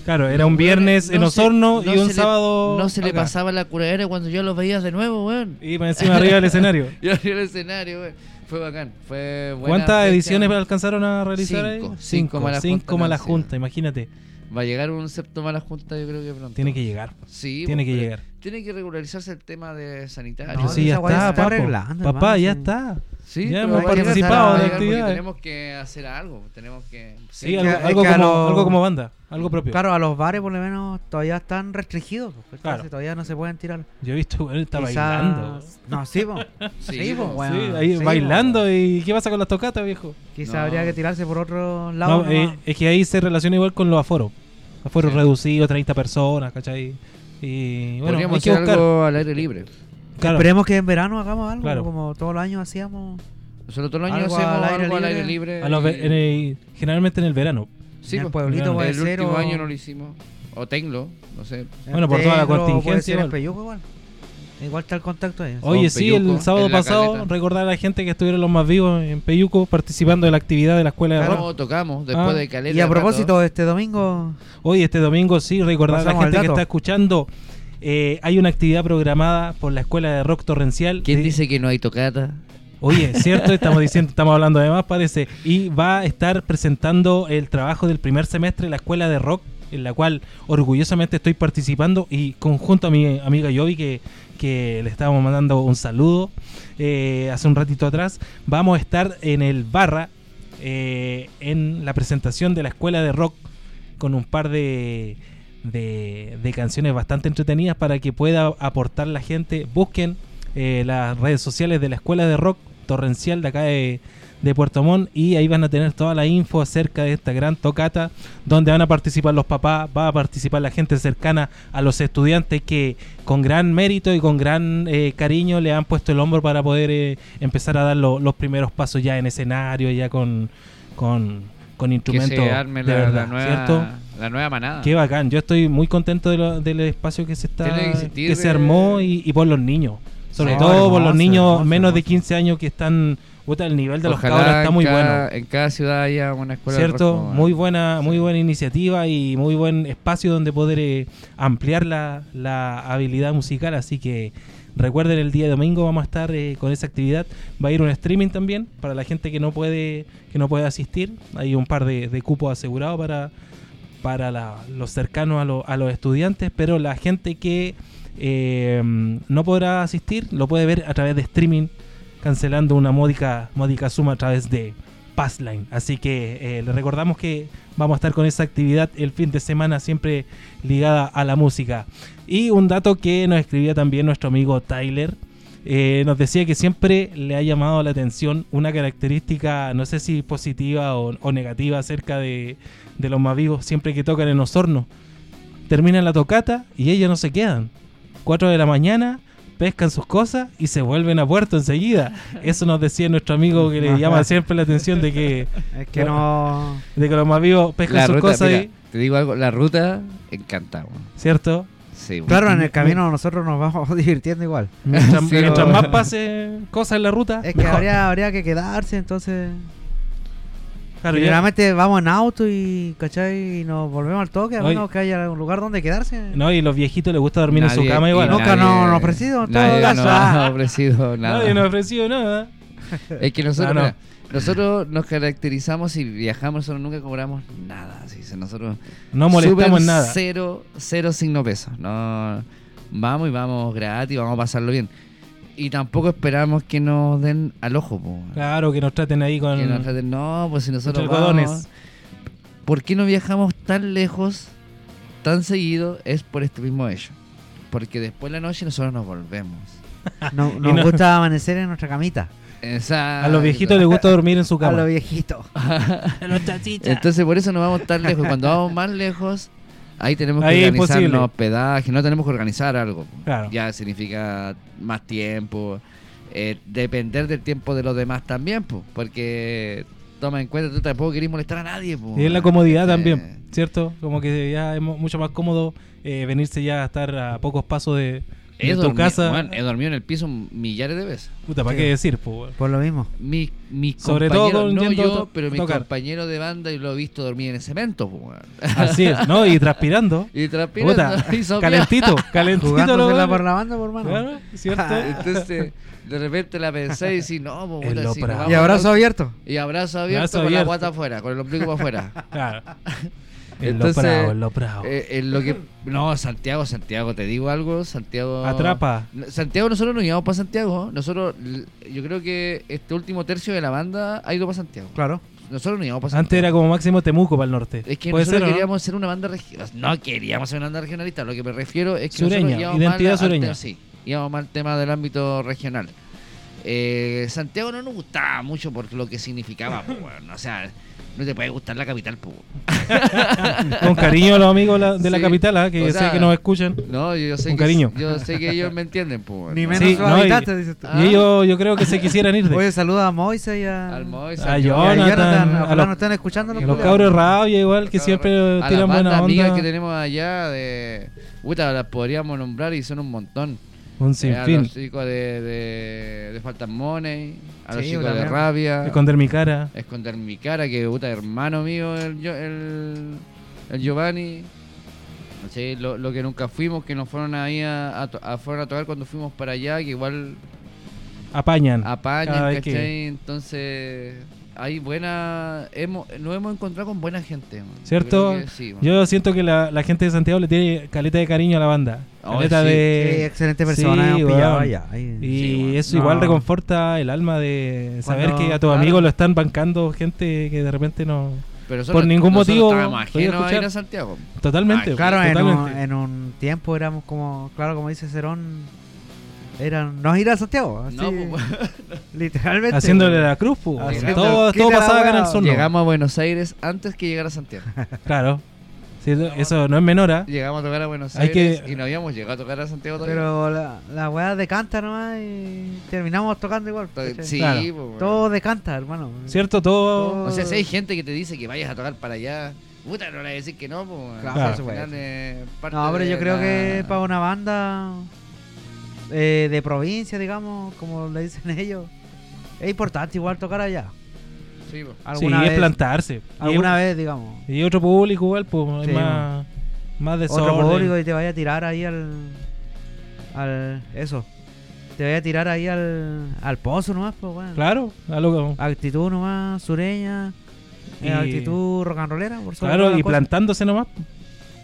Claro, era un viernes en no se- Osorno no y un se le- sábado. No se le pasaba la curadera cuando yo los veías de nuevo, weón. Y para encima arriba del escenario. Y arriba del escenario, weón. Fue bacán. Fue buena ¿Cuántas fecha. ediciones alcanzaron a realizar ahí? Cinco. Cinco Cinco, malas cinco juntas, malas no, sí. juntas, imagínate. Va a llegar un septo mala junta, yo creo que pronto. Tiene que llegar. Sí, tiene pues, que llegar. Tiene que regularizarse el tema de sanitario. No, sí, ya está, Papá, hermano, ya está. Sí, Ya hemos participado de actividades. Tenemos que hacer algo. Tenemos que. Sí, Sí, algo, que- es algo que como, lo- algo como banda, algo propio. Claro, a los bares por lo menos todavía están restringidos. pues, Claro. casi Todavía no se pueden tirar. Yo he visto, él está Quizás- bailando. No, sí, po. Sí, sí, po, po. weón. sí, ahí Sí, bailando. ¿Y qué pasa con las tocatas, viejo? Quizás No. habría que tirarse por otro lado. No, eh, es que ahí se relaciona igual con los aforos. Aforos Sí. reducidos, 30 personas, ¿cachai? Y bueno, hay Podríamos que hacer buscar. algo al aire libre. Claro, Esperemos que en verano hagamos algo, Claro. como todos los años hacíamos. Nosotros todos los años Algo hacemos al aire algo al aire libre. a los y- en el- generalmente en el verano. Sí, en el pues, pueblito puede el ser. último o- año no lo hicimos. O Tenglo, no sé. en Bueno, por toda la contingencia Puede ser en igual. Peyuco igual. Igual está el contacto ahí. O Oye, en sí, Peyuco, el sábado en La pasado, Caleta. recordar a la gente que estuvieron los más vivos en Peyuco participando de la actividad de la escuela de Claro, rock. tocamos después Ah. de Caleta. Y a de rato. propósito, este domingo. Hoy, este domingo, sí, recordar a la Pasamos gente que dato. está escuchando. Eh, hay una actividad programada por la escuela de rock torrencial. ¿Quién de- dice que no hay tocata? Oye, cierto, estamos diciendo, estamos hablando de más, parece. Y va a estar presentando el trabajo del primer semestre de la escuela de rock, en la cual orgullosamente estoy participando y conjunto a mi amiga Yobi, que, que le estábamos mandando un saludo eh, hace un ratito atrás, vamos a estar en el Barra, eh, en la presentación de la escuela de rock, con un par de, de, de canciones bastante entretenidas para que pueda aportar la gente. Busquen eh, las redes sociales de la escuela de rock torrencial de acá de, de Puerto Montt y ahí van a tener toda la info acerca de esta gran tocata donde van a participar los papás, va a participar la gente cercana a los estudiantes que con gran mérito y con gran eh, cariño le han puesto el hombro para poder eh, empezar a dar lo- los primeros pasos ya en escenario, ya con, con, con Que instrumentos se arme de la, verdad, la nueva, ¿cierto? La nueva manada. Qué bacán, yo estoy muy contento de lo- del espacio que se está que existir, que se eh, armó y, y por los niños. Sobre Sí. todo por los niños hermoso, menos de hermoso. 15 años que están, puta, el nivel de los Ojalá cabros está muy cada- bueno. En cada ciudad haya una escuela de ¿Cierto? rock como- Muy buena, muy buena iniciativa y muy buen espacio donde poder eh, ampliar la, la habilidad musical. Así que recuerden el día domingo vamos a estar eh, con esa actividad. Va a ir un streaming también para la gente que no puede, que no puede asistir. Hay un par de, de cupos asegurados para, para los cercanos a, lo- a los estudiantes, pero la gente que eh, no podrá asistir lo puede ver a través de streaming, cancelando una módica, suma a través de Passline. Así que eh, recordamos que vamos a estar con esa actividad el fin de semana, siempre ligada a la música. Y un dato que nos escribía también nuestro amigo Tyler. Eh, nos decía que siempre le ha llamado la atención una característica, no sé si positiva o, o negativa acerca de, de los más vivos, siempre que tocan en Osorno. Terminan la tocata y ellos no se quedan. 4 de la mañana, pescan sus cosas y se vuelven a puerto enseguida. Eso nos decía nuestro amigo que le llama siempre la atención de que, Es que no. de que los más vivos pescan La sus ruta, cosas mira, ahí, te digo algo, la ruta encanta. ¿cierto? Sí. Claro, en el camino nosotros nos vamos divirtiendo igual. Mientras, Sí, mientras pero- más pase cosas en la ruta, Es que mejor. habría, habría que quedarse, entonces. Claro, ya- Generalmente vamos en auto y, ¿cachai? Y nos volvemos al toque, a menos que haya un lugar donde quedarse. no, y los viejitos les gusta dormir en su cama y igual. Nunca nos han ofrecido, en todo nadie caso, nos ah. ha ofrecido nada. Nadie nos ha ofrecido nada. Es que nosotros, Ah, no. mira, nosotros nos caracterizamos y viajamos, nosotros nunca cobramos nada. Así, nosotros No molestamos nada. Cero, cero signo peso. No, vamos y vamos gratis, vamos a pasarlo bien. Y tampoco esperamos que nos den al ojo, po. Claro, que nos traten ahí con... Que nos traten, no, pues si nosotros vamos, ¿Por qué no viajamos tan lejos, tan seguido? Es por este mismo hecho. Porque después de la noche nosotros nos volvemos. No- nos no- gusta amanecer en nuestra camita. Esa- A los viejitos les gusta dormir en su A cama. los viejitos. Entonces por eso no vamos tan lejos. Cuando vamos más lejos, ahí tenemos que Ahí organizarnos hospedaje, no tenemos que organizar algo. Claro. Ya significa más tiempo, eh, depender del tiempo de los demás también, pues, porque toma en cuenta, tú tampoco querés molestar a nadie. po. Y es la comodidad Eh, también, ¿cierto? Como que ya es mu- mucho más cómodo eh, venirse ya a estar a pocos pasos de, He de tu dormido, casa. he dormido en el piso millares de veces. Puta, ¿para Sí. qué decir? po? Por lo mismo. Mi, mis Sobre todo no yo, pero mis tocar. compañeros de banda y lo he visto dormir en cemento, po. Así es, ¿no? Y transpirando. Y transpirando, Puta, y sopeando. calentito, calentito. Lo- por la banda, por mano. Claro, ¿cierto? Entonces, de repente la pensé y decís, no, pues, Es puta, si vamos Y abrazo abierto. Y abrazo abierto Abrazo con abierto. la guata afuera, con el ombligo para afuera. Claro. En Entonces, lo bravo, en lo bravo. Eh, en lo que no, Santiago, Santiago, te digo algo, Santiago Atrapa. Santiago nosotros nos íbamos para Santiago, nosotros yo creo que este último tercio de la banda ha ido para Santiago. Claro. Nosotros nos íbamos para Antes era Santiago. como máximo Temuco para el norte. es que ¿Puede nosotros ser no? queríamos ser una banda regionalista. No queríamos ser una banda regionalista. Lo que me refiero es que Sureña, nosotros íbamos identidad más al sureña. sí, íbamos más al tema del ámbito regional. Eh, Santiago no nos gustaba mucho por lo que significaba, pues. O sea, no te puede gustar la capital, pues. Con cariño a los amigos la- de la capital, ¿ah? que O sé que nos escuchan. No, yo sé Con que, cariño. Yo sé que ellos me entienden, pues. weón. Ni No. menos Sí, los no, y- habitantes, dices tú. Ah. Y ellos yo creo que se quisieran ir de. Oye, saluda a Moisés y a, Al Jonathan, a Ojalá los- no estén escuchando los los cabros rabia igual que siempre tiran buena bandas amigas onda. que tenemos allá de puta las podríamos nombrar y son un montón Un Eh, a sinfín. los chicos de, de, de Faltan Money a los Sí, chicos también. de Rabia Esconder mi cara. esconder mi cara que puta hermano mío el, el, el Giovanni Sí, lo, lo que nunca fuimos que nos fueron ahí a, a to- a- fueron a tocar cuando fuimos para allá que igual Apañan. Apañan ¿cachai? que- entonces hay buena hemos, nos hemos encontrado con buena gente man. ¿Cierto? que sí. Yo siento que la, la gente de Santiago le tiene caleta de cariño a la banda. Oh, Caleta sí. Sí, de. excelente persona, pillado allá. Ahí. Y eso igual reconforta el alma de saber Cuando- que a tus claro. amigos lo están bancando gente que de repente no. Pero por ningún motivo a ir escuchar. a Santiago. Totalmente. Ah, Claro, en un, en un tiempo éramos como, claro, como dice Cerón, eran no ir a Santiago, así, No, pues, literalmente. Haciéndole la cruz, pues. Todo, todo pasaba acá en el sur. ¿no? Llegamos a Buenos Aires antes que llegar a Santiago. Claro. Sí, eso no es menor, ¿ah? Llegamos a tocar a Buenos Hay Aires que- y no habíamos llegado a tocar a Santiago todavía. Pero la, la weá decanta nomás y terminamos tocando igual. Sí, Claro. pues, bueno. Todo decanta, hermano. ¿Cierto? Todo. O sea, si hay gente que te dice que vayas a tocar para allá, puta, no le voy a decir que no, pues. Claro, Claro. Final parte No, pero yo creo la- que para una banda eh, de provincia, digamos, como le dicen ellos, es importante igual tocar allá. Sí, pues. Sí, Alguna es vez, plantarse. alguna y, vez, digamos. y otro público igual, pues, Sí, es más, más Otro desorden. público y te vaya a tirar ahí al. al. eso. Te vaya a tirar ahí al. al pozo nomás, pues, bueno. Claro, a lo que- Actitud nomás, sureña. eh, Y- actitud rock and rollera, por Claro, y las cosas. plantándose nomás.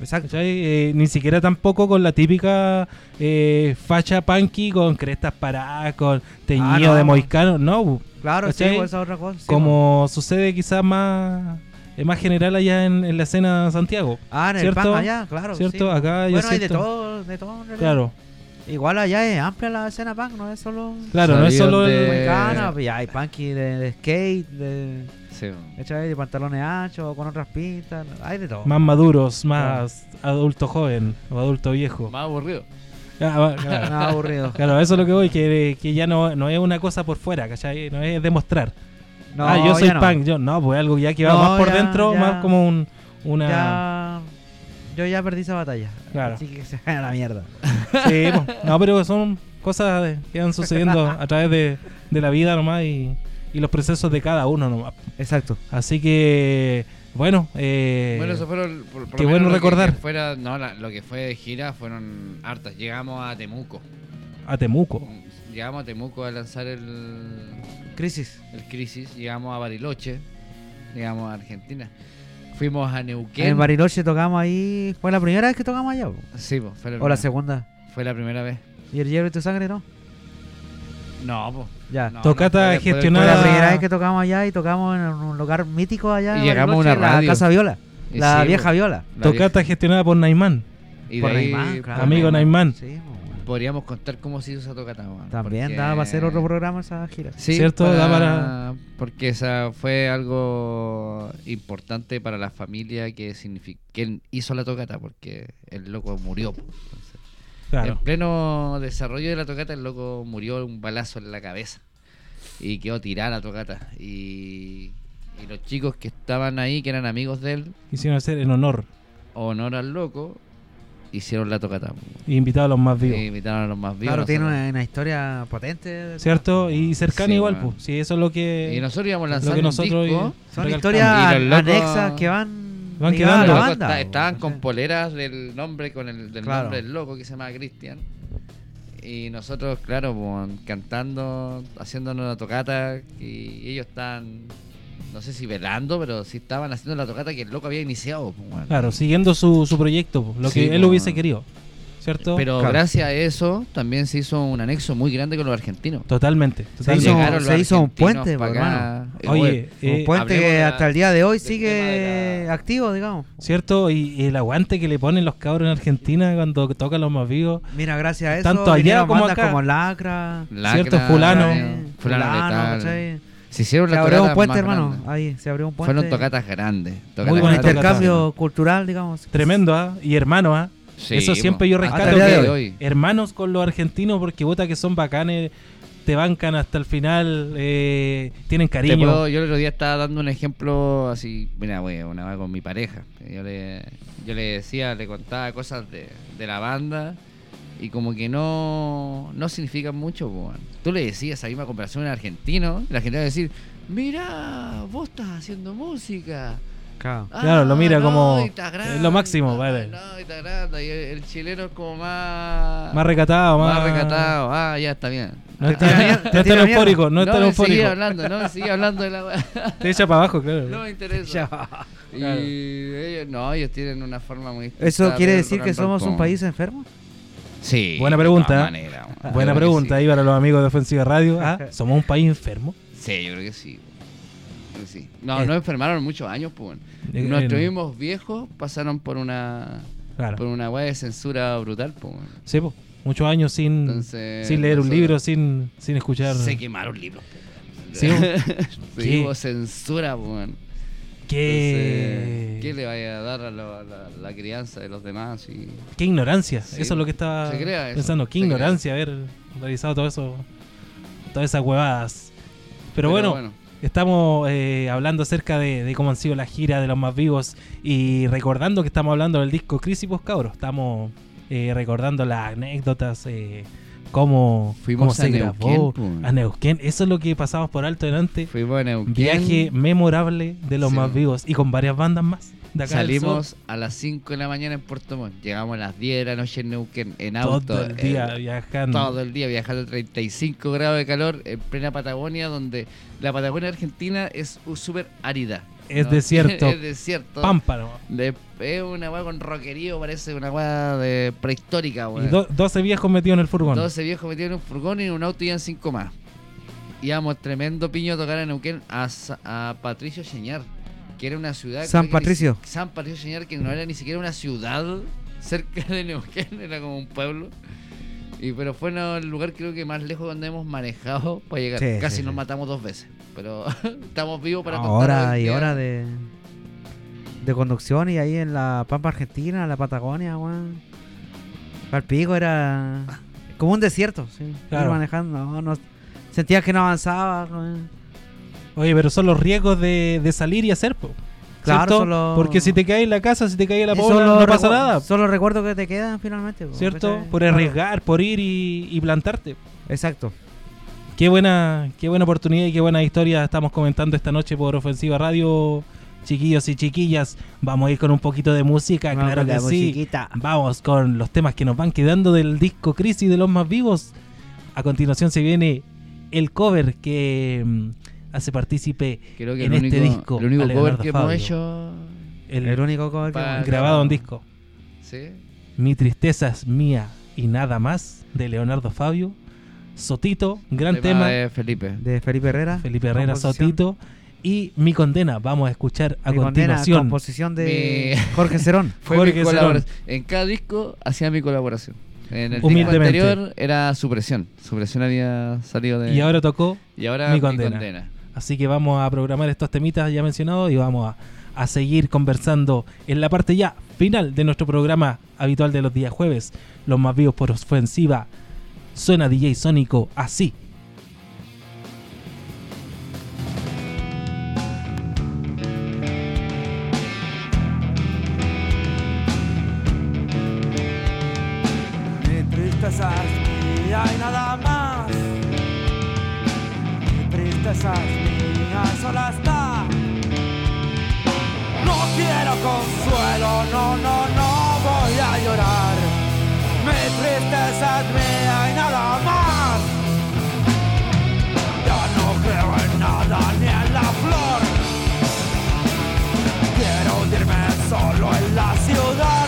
Exacto. Eh, ni siquiera tampoco con la típica eh, facha punky con crestas paradas, con teñido Ah, no. de moicano. No. Claro, sí, ¿Cachai? pues, esa es otra cosa. sí, como sucede quizás más, es más general allá en, en la escena de Santiago. Ah, en el ¿cierto? pan allá, claro. ¿Cierto? sí. Acá yo Bueno, hay de todo, de todo. en realidad. Claro, Igual allá es amplia la escena punk, no es solo. claro, no es solo el- de- Mexicana, pues, ya hay punky de, de skate, de, Sí, pues. ¿cachai? de pantalones anchos, con otras pintas, hay de todo. más maduros, más adulto joven o adulto viejo. Más aburrido. Ah, claro. Nada aburrido. Claro, eso es lo que voy, que, que ya no, no es una cosa por fuera, ¿cachai? No es demostrar. No, ah, yo soy no. punk, yo no, pues algo ya que va No, más por ya- dentro, ya- más como un, una... Ya, yo ya perdí esa batalla. Claro. Así que se a la mierda. Sí, po. no, pero son cosas que van sucediendo a través de, de la vida nomás y, y los procesos de cada uno nomás. Exacto. Así que, bueno, eh, Bueno, eso fueron. Por, por qué lo bueno menos lo que- recordar. que fuera, no, la- lo que fue de gira fueron hartas. Llegamos a Temuco. a Temuco. Llegamos a Temuco a lanzar el, Crisis. el Crisis. Llegamos a Bariloche. Llegamos a Argentina. Fuimos a Neuquén. En Bariloche tocamos ahí. ¿Fue la primera vez que tocamos allá? po? Sí, pues, fue la, ¿O la primera- segunda? fue la primera vez. ¿Y el hielo y tu sangre no? No, pues. Ya. No, Tocata no, Fue gestionada- la primera vez que tocamos allá y tocamos en un lugar mítico allá. Y llegamos a una La radio. Casa Viola. Y La sí, vieja po. Viola. La Tocata gestionada por Naimán. Y Por Naimán, claro. Amigo Naimán. Sí, bueno. podríamos contar cómo se hizo esa tocata. También porque- daba para hacer otro programa esa gira. Sí, ¿Cierto? para- Porque esa fue algo importante para la familia que significa que hizo la tocata, porque el loco murió. Entonces, Claro. En pleno desarrollo de la tocata, el loco murió un balazo en la cabeza y quedó tirada la tocata. Y, y los chicos que estaban ahí, que eran amigos de él, Quisieron hacer en honor. honor al loco, hicieron la tocata. Y invitados a los más vivos. Y invitaron a los más vivos. Claro, tiene una, una historia potente. ¿Cierto? Y cercana Sí, igual, pues. Sí, eso es lo que. Y nosotros íbamos lo lanzando que nosotros un disco. Son historias anexas que van, Van quedando. la banda. estaban con poleras del nombre, con el del Claro. nombre del loco que se llama Cristian. Y nosotros, claro, pues, cantando, haciéndonos la tocata. Y ellos estaban, no sé si velando, pero sí estaban haciendo la tocata que el loco había iniciado. Claro, siguiendo su, su proyecto, lo Sí, que él hubiese querido. ¿Cierto? Pero Claro. gracias a eso también se hizo un anexo muy grande con los argentinos. Totalmente. Se totalmente. hizo- Llegaron los se hizo un puente, acá. Eh, Oye, Un eh, puente hablemos que la- hasta el día de hoy sigue tema de la- activo, digamos. ¿Cierto? Y, y el aguante que le ponen los cabros en Argentina cuando tocan los más vivos. Mira, gracias a eso. Tanto allá como acá. como Lacra. Lacra, Cierto, fulano. eh, fulano letal. ¿cachai? Se hicieron Se las abrió un puente, hermano. Ahí se abrió un puente. Fueron tocatas grandes. tocatas Muy Un grandes. intercambio cultural, digamos. Tremendo, ¿ah? Y hermano, ¿ah? Sí, Eso siempre yo rescato que hermanos con los argentinos porque puta que son bacanes, te bancan hasta el final, eh, tienen cariño. puedo- yo el otro día estaba dando un ejemplo así, mira, güey, una vez con mi pareja. Yo le, yo le decía, le contaba cosas de, de la banda y como que no, no significan mucho. po. Tú le decías esa misma comparación en argentino y la gente va a decir, mira, vos estás haciendo música. Claro. Claro, lo mira como- está es lo máximo, ah, vale. No, está grande. Y el, el chileno es como más... Más recatado, más, más recatado. Ah, ya está bien. No está, no te es tira tan mierda. eufórico, no es tan me eufórico. sigue hablando, no me sigue hablando de la. Te echa para abajo, claro. No me interesa. Ya. Y Claro. ellos, no, ellos tienen una forma muy distinta ¿Eso quiere decir que somos un país enfermo? Sí. Buena pregunta, ¿eh? Buena pregunta sí. ahí para los amigos de Ofensiva Radio. ¿Ah? ¿Somos un país enfermo? Sí, yo creo que sí. Que sí. No, Eh. no enfermaron muchos años, pues. Nuestros eh, mismos viejos pasaron por una Claro. por una weá de censura brutal, pues. Sí, po. muchos años sin, Entonces, sin leer un libro, sin, sin escuchar. Se quemaron libros. Sí, Sí, hubo censura, pues. ¿Qué? ¿Qué le vaya a dar a, la, la crianza de los demás? Y... Qué ignorancia. Sí, eso es lo que estaba pensando. Qué se crea ignorancia haber realizado todo eso. Todas esas huevadas. Pero, bueno, estamos eh, hablando acerca de, de cómo han sido las giras de los más vivos y recordando que estamos hablando del disco Crisis, cabros. Estamos eh, recordando las anécdotas, eh, cómo, Fuimos cómo se a grabó. Neuquén. A Neuquén. Eso es lo que pasamos por alto delante. Fuimos a Neuquén. Viaje memorable de los Sí. más vivos y con varias bandas más. De acá del Salimos a las 5 de la mañana en Puerto Montt. Llegamos a las 10 de la noche en Neuquén, en auto. todo el día eh, viajando. todo el día viajando a 35 grados de calor en plena Patagonia, donde la Patagonia Argentina es u- súper árida. Es desierto. es desierto. Pámpano. De- es una weá con roquerío, parece una weá de prehistórica, Y weón. do- 12 viejos metidos en el furgón. 12 viejos metidos en un furgón y en un auto iban 5 más. Íbamos tremendo piño a tocar en Neuquén a, a Patricio Señar, que era una ciudad. San ni Patricio. San Patricio Señar, que no era ni siquiera una ciudad cerca de Neuquén, era como un pueblo. Y, pero fue no, el lugar creo que más lejos donde hemos manejado para llegar. Sí, Casi sí, nos sí. matamos dos veces. Pero estamos vivos para contar Hora hoy y hora de, de conducción y ahí en la Pampa Argentina, la Patagonia, weón. Palpico era como un desierto, sí. Claro. manejando, no, no- sentía que no avanzaba, weón. Oye, pero son los riesgos de, de salir y hacer, po. Claro, Porque si te caes en la casa, si te caes en la pobla, no pasa nada. Son los recuerdos que te quedan finalmente. po, ¿Cierto? Por arriesgar, por ir y, y plantarte. Exacto. Qué buena, qué buena oportunidad y qué buena historia estamos comentando esta noche por Ofensiva Radio. Chiquillos y chiquillas, vamos a ir con un poquito de música, Vamos claro que sí. musiquita. Vamos con los temas que nos van quedando del disco Crisis de los más vivos. A continuación se viene el cover que mm, hace partícipe Creo que en el este único, disco el único cover que Fabio. hemos hecho. el, El único cover que hemos- grabado en disco. ¿Sí? Mi tristeza es mía y nada más de Leonardo Fabio. Sotito, gran tema. de Felipe. de Felipe Herrera. Felipe Herrera. Sotito. Y Mi Condena, vamos a escuchar a Mi condena, continuación. composición de Mi- Jorge Cerón. Fue Jorge mi Cerón. colaboración. En cada disco hacía mi colaboración. En el disco anterior era Supresión. Supresión había salido de. Y ahora tocó y ahora Mi Mi Condena. Así que vamos a programar estos temitas ya mencionados y vamos a, a seguir conversando en la parte ya final de nuestro programa habitual de los días jueves. Los más vivos por ofensiva. Suena DJ Sónico así. Consuelo, no, no, no voy a llorar. Mi tristeza es mía y nada más. Ya no creo en nada ni en la flor. Quiero hundirme solo en la ciudad.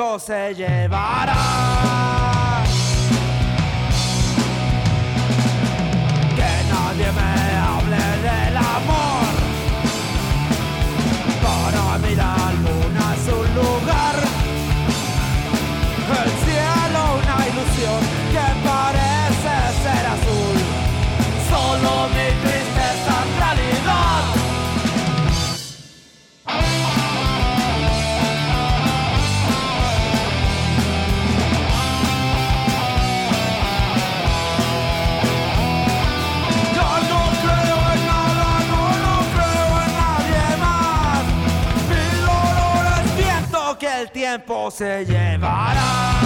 Viento se llevará. Tiempo se llevará.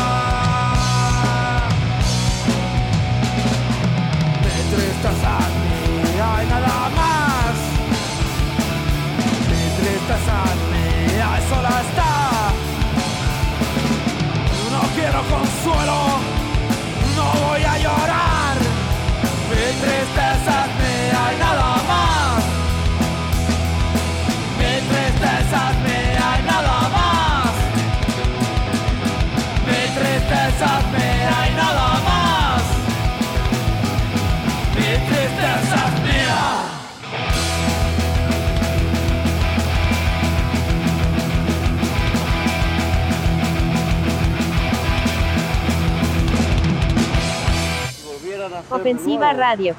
Ofensiva nuevo, Radio.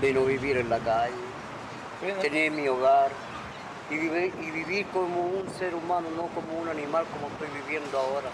De no vivir en la calle, tener mi hogar y vivir, y vivir como un ser humano, no como un animal como estoy viviendo ahora.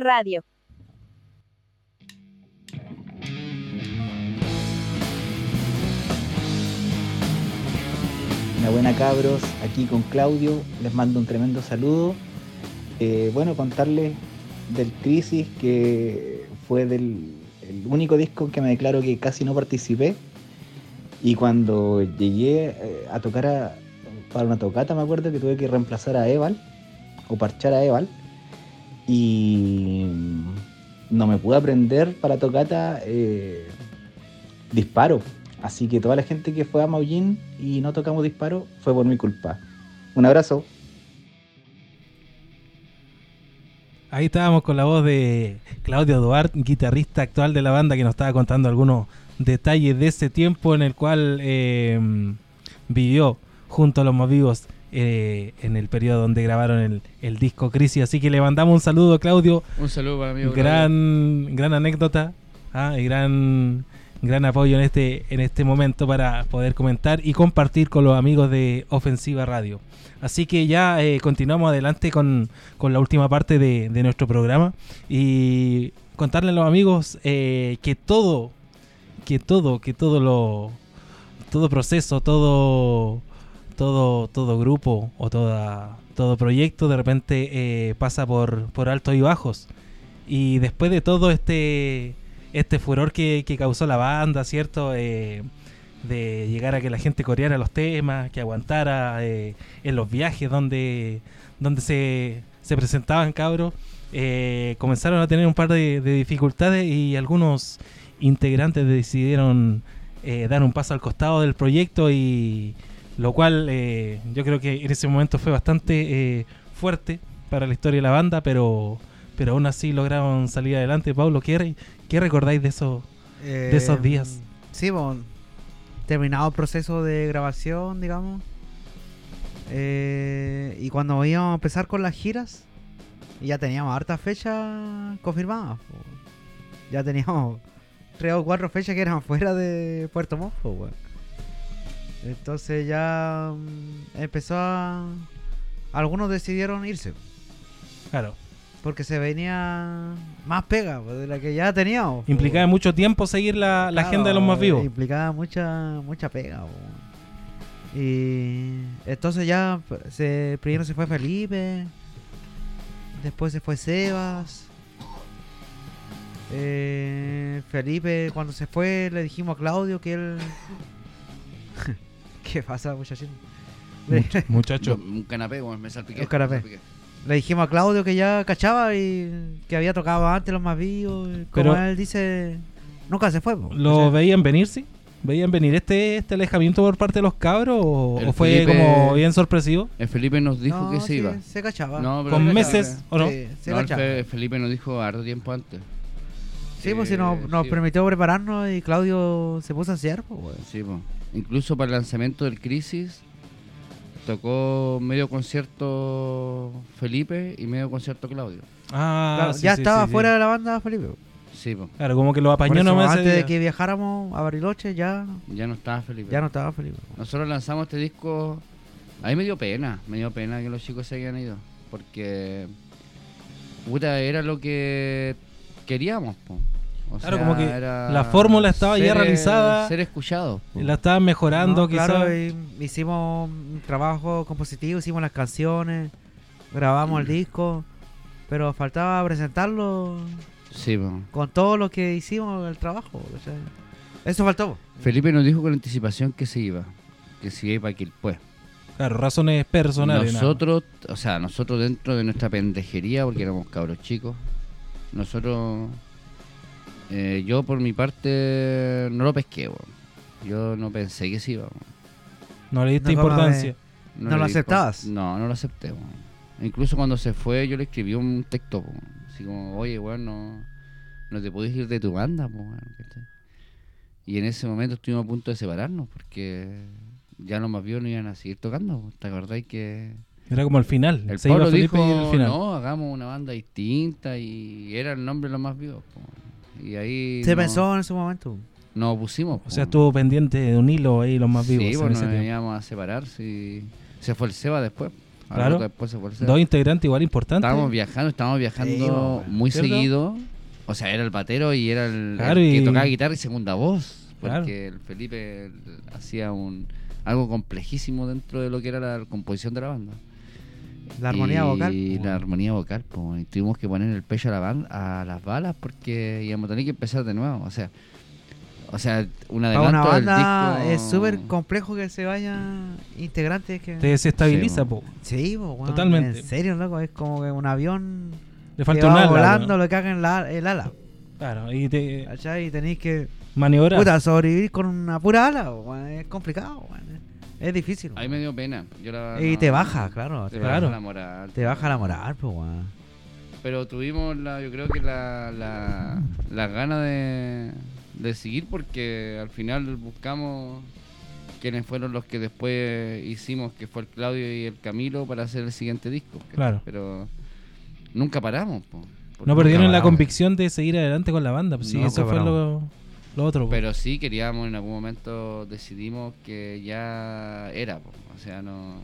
Radio. Una buena cabros, aquí con Claudio, les mando un tremendo saludo. Eh, bueno, contarles del Crisis, que fue del el único disco que me declaro que casi no participé. Y cuando llegué eh, a tocar a- para una tocata, me acuerdo que tuve que reemplazar a Eval, o parchar a Eval. Y no me pude aprender para tocata eh, disparo. Así que toda la gente que fue a Maullín y no tocamos disparo fue por mi culpa. Un abrazo. Ahí estábamos con la voz de Claudio Duarte, guitarrista actual de la banda, que nos estaba contando algunos detalles de ese tiempo en el cual eh, vivió junto a los más vivos eh, en el periodo donde grabaron el, el disco Crisis. Así que le mandamos un saludo, Claudio. Un saludo para amigo Gran, gran anécdota ah, y gran, gran apoyo en este, en este momento para poder comentar y compartir con los amigos de Ofensiva Radio. Así que ya eh, continuamos adelante con, con la última parte de, de nuestro programa y contarle a los amigos eh, que todo, que todo, que todo lo, todo proceso, todo, todo, todo grupo o toda, todo proyecto de repente eh, pasa por, por altos y bajos. Y después de todo este, este furor que, que causó la banda, ¿cierto? Eh, de llegar a que la gente coreara los temas, que aguantara eh, en los viajes donde, donde se, se presentaban cabros, comenzaron a tener un par de, de dificultades y algunos integrantes decidieron dar un paso al costado del proyecto y lo cual eh, yo creo que en ese momento fue bastante eh, fuerte para la historia de la banda, pero pero aún así lograron salir adelante. Pablo, ¿qué, qué recordáis de esos, de esos Eh, días? Sí, bueno, terminado el proceso de grabación, digamos. eh, y cuando íbamos a empezar con las giras, ya teníamos hartas fechas confirmadas. po. Ya teníamos tres o cuatro fechas que eran fuera de Puerto Montt. Entonces ya mm, empezó a... Algunos decidieron irse. Claro. Porque se venía más pega pues, de la que ya teníamos. pues. Implicaba mucho tiempo seguir la, la Claro, agenda de los más vivos. Implicaba mucha mucha pega. po. Y entonces ya p- se, primero se fue Felipe, después se fue Sebas. Eh, Felipe cuando se fue le dijimos a Claudio que él... ¿Qué pasa muchachín? Much- muchacho. Un canapé, weón, me salpiqué. Un canapé. me salpiqué. Le dijimos a Claudio que ya cachaba y que había tocado antes los más vivos. y Como Pero- él dice, nunca se fue. po. ¿Lo O sea, veían venir, sí? ¿Veían venir este, este alejamiento por parte de los cabros o, fue Felipe- como bien sorpresivo? El Felipe nos dijo No, que se sí, iba. se cachaba. No, pero ¿Con se cachaba. meses o no? Sí, se No, cachaba. Fe- Felipe nos dijo harto tiempo antes. Sí, pues si nos, Eh, nos sí. permitió prepararnos y Claudio se puso a hacer, pues. Sí, po. Incluso para el lanzamiento del Crisis tocó medio concierto Felipe y medio concierto Claudio. Ah, Claro, sí, ya sí, estaba sí, sí. fuera de la banda Felipe. Sí, po. Claro, como que lo apañó eso, nomás antes de que viajáramos a Bariloche ya, ya no estaba Felipe. ya no estaba Felipe. Nosotros lanzamos este disco. A mí me dio pena, me dio pena que los chicos se hayan ido. Porque. Puta, era lo que queríamos, po. O Claro, sea, como que era la fórmula estaba ya realizada. Ser escuchados. po. La estaban mejorando, No, quizás. claro, hicimos un trabajo compositivo, hicimos las canciones, grabamos Mm. el disco, pero faltaba presentarlo Sí, po. con todo lo que hicimos el trabajo. o sea, eso faltó. Felipe nos dijo con anticipación que se iba. Que se iba para Quilpué. Claro, razones personales. nada. Nosotros, o sea, nosotros dentro de nuestra pendejería, porque éramos cabros chicos, nosotros, eh, yo por mi parte no lo pesqué, weón. Yo no pensé que se iba. weón. No le diste No, importancia. ¿No le lo di aceptabas? No, no lo acepté, weón. Incluso cuando se fue, yo le escribí un texto, weón. así como, oye, weón, no, no te puedes ir de tu banda, weón". Y en ese momento estuvimos a punto de separarnos, porque ya los más vivos no iban a seguir tocando. po. ¿Te acordás que Era como el final. el se Pablo dijo, y el final. no, hagamos una banda distinta y era el nombre de los más vivos. Y ahí Se no- pensó en ese momento. nos opusimos. O sea, estuvo pendiente de un hilo ahí los más vivos. Sí, en bueno, ese nos tiempo. íbamos a separar. sí. Se fue el Seba después. Claro. rato Después se fue el Seba. Dos integrantes igual importantes. Estábamos viajando, estábamos viajando Sí, muy ¿cierto? seguido. O sea, era el batero y era el, que y- tocaba guitarra y segunda voz. Claro. Porque el Felipe hacía un algo complejísimo dentro de lo que era la composición de la banda. La armonía Y vocal. la armonía vocal, pues. Y tuvimos que poner el pecho a, la ban- a las balas porque íbamos a tener que empezar de nuevo. O sea, o sea un Para adelanto una del banda disco- es súper complejo que se vayan integrantes que... Te desestabiliza, Sí, po. Sí, po, Totalmente. En serio, loco, es como que un avión Le que falta va un ala. volando, weón. lo caga en la, el ala. Claro, y te ¿Cachai? Y tenéis que maniobrar. puta, sobrevivir con una pura ala, weón, es complicado, weón, es difícil. A mí me dio pena. Yo la- Y no- te baja, claro, Te claro. baja la moral. Te baja la moral, pues, weón. Pero tuvimos, la, yo creo que la, la, la gana de, de seguir porque al final buscamos quienes fueron los que después hicimos, que fue el Claudio y el Camilo para hacer el siguiente disco. Claro. Pero nunca paramos. po, No perdieron la convicción de seguir adelante con la banda. Pues sí, eso fue lo, lo otro. po. Pero sí queríamos, en algún momento decidimos que ya era. po, O sea, no...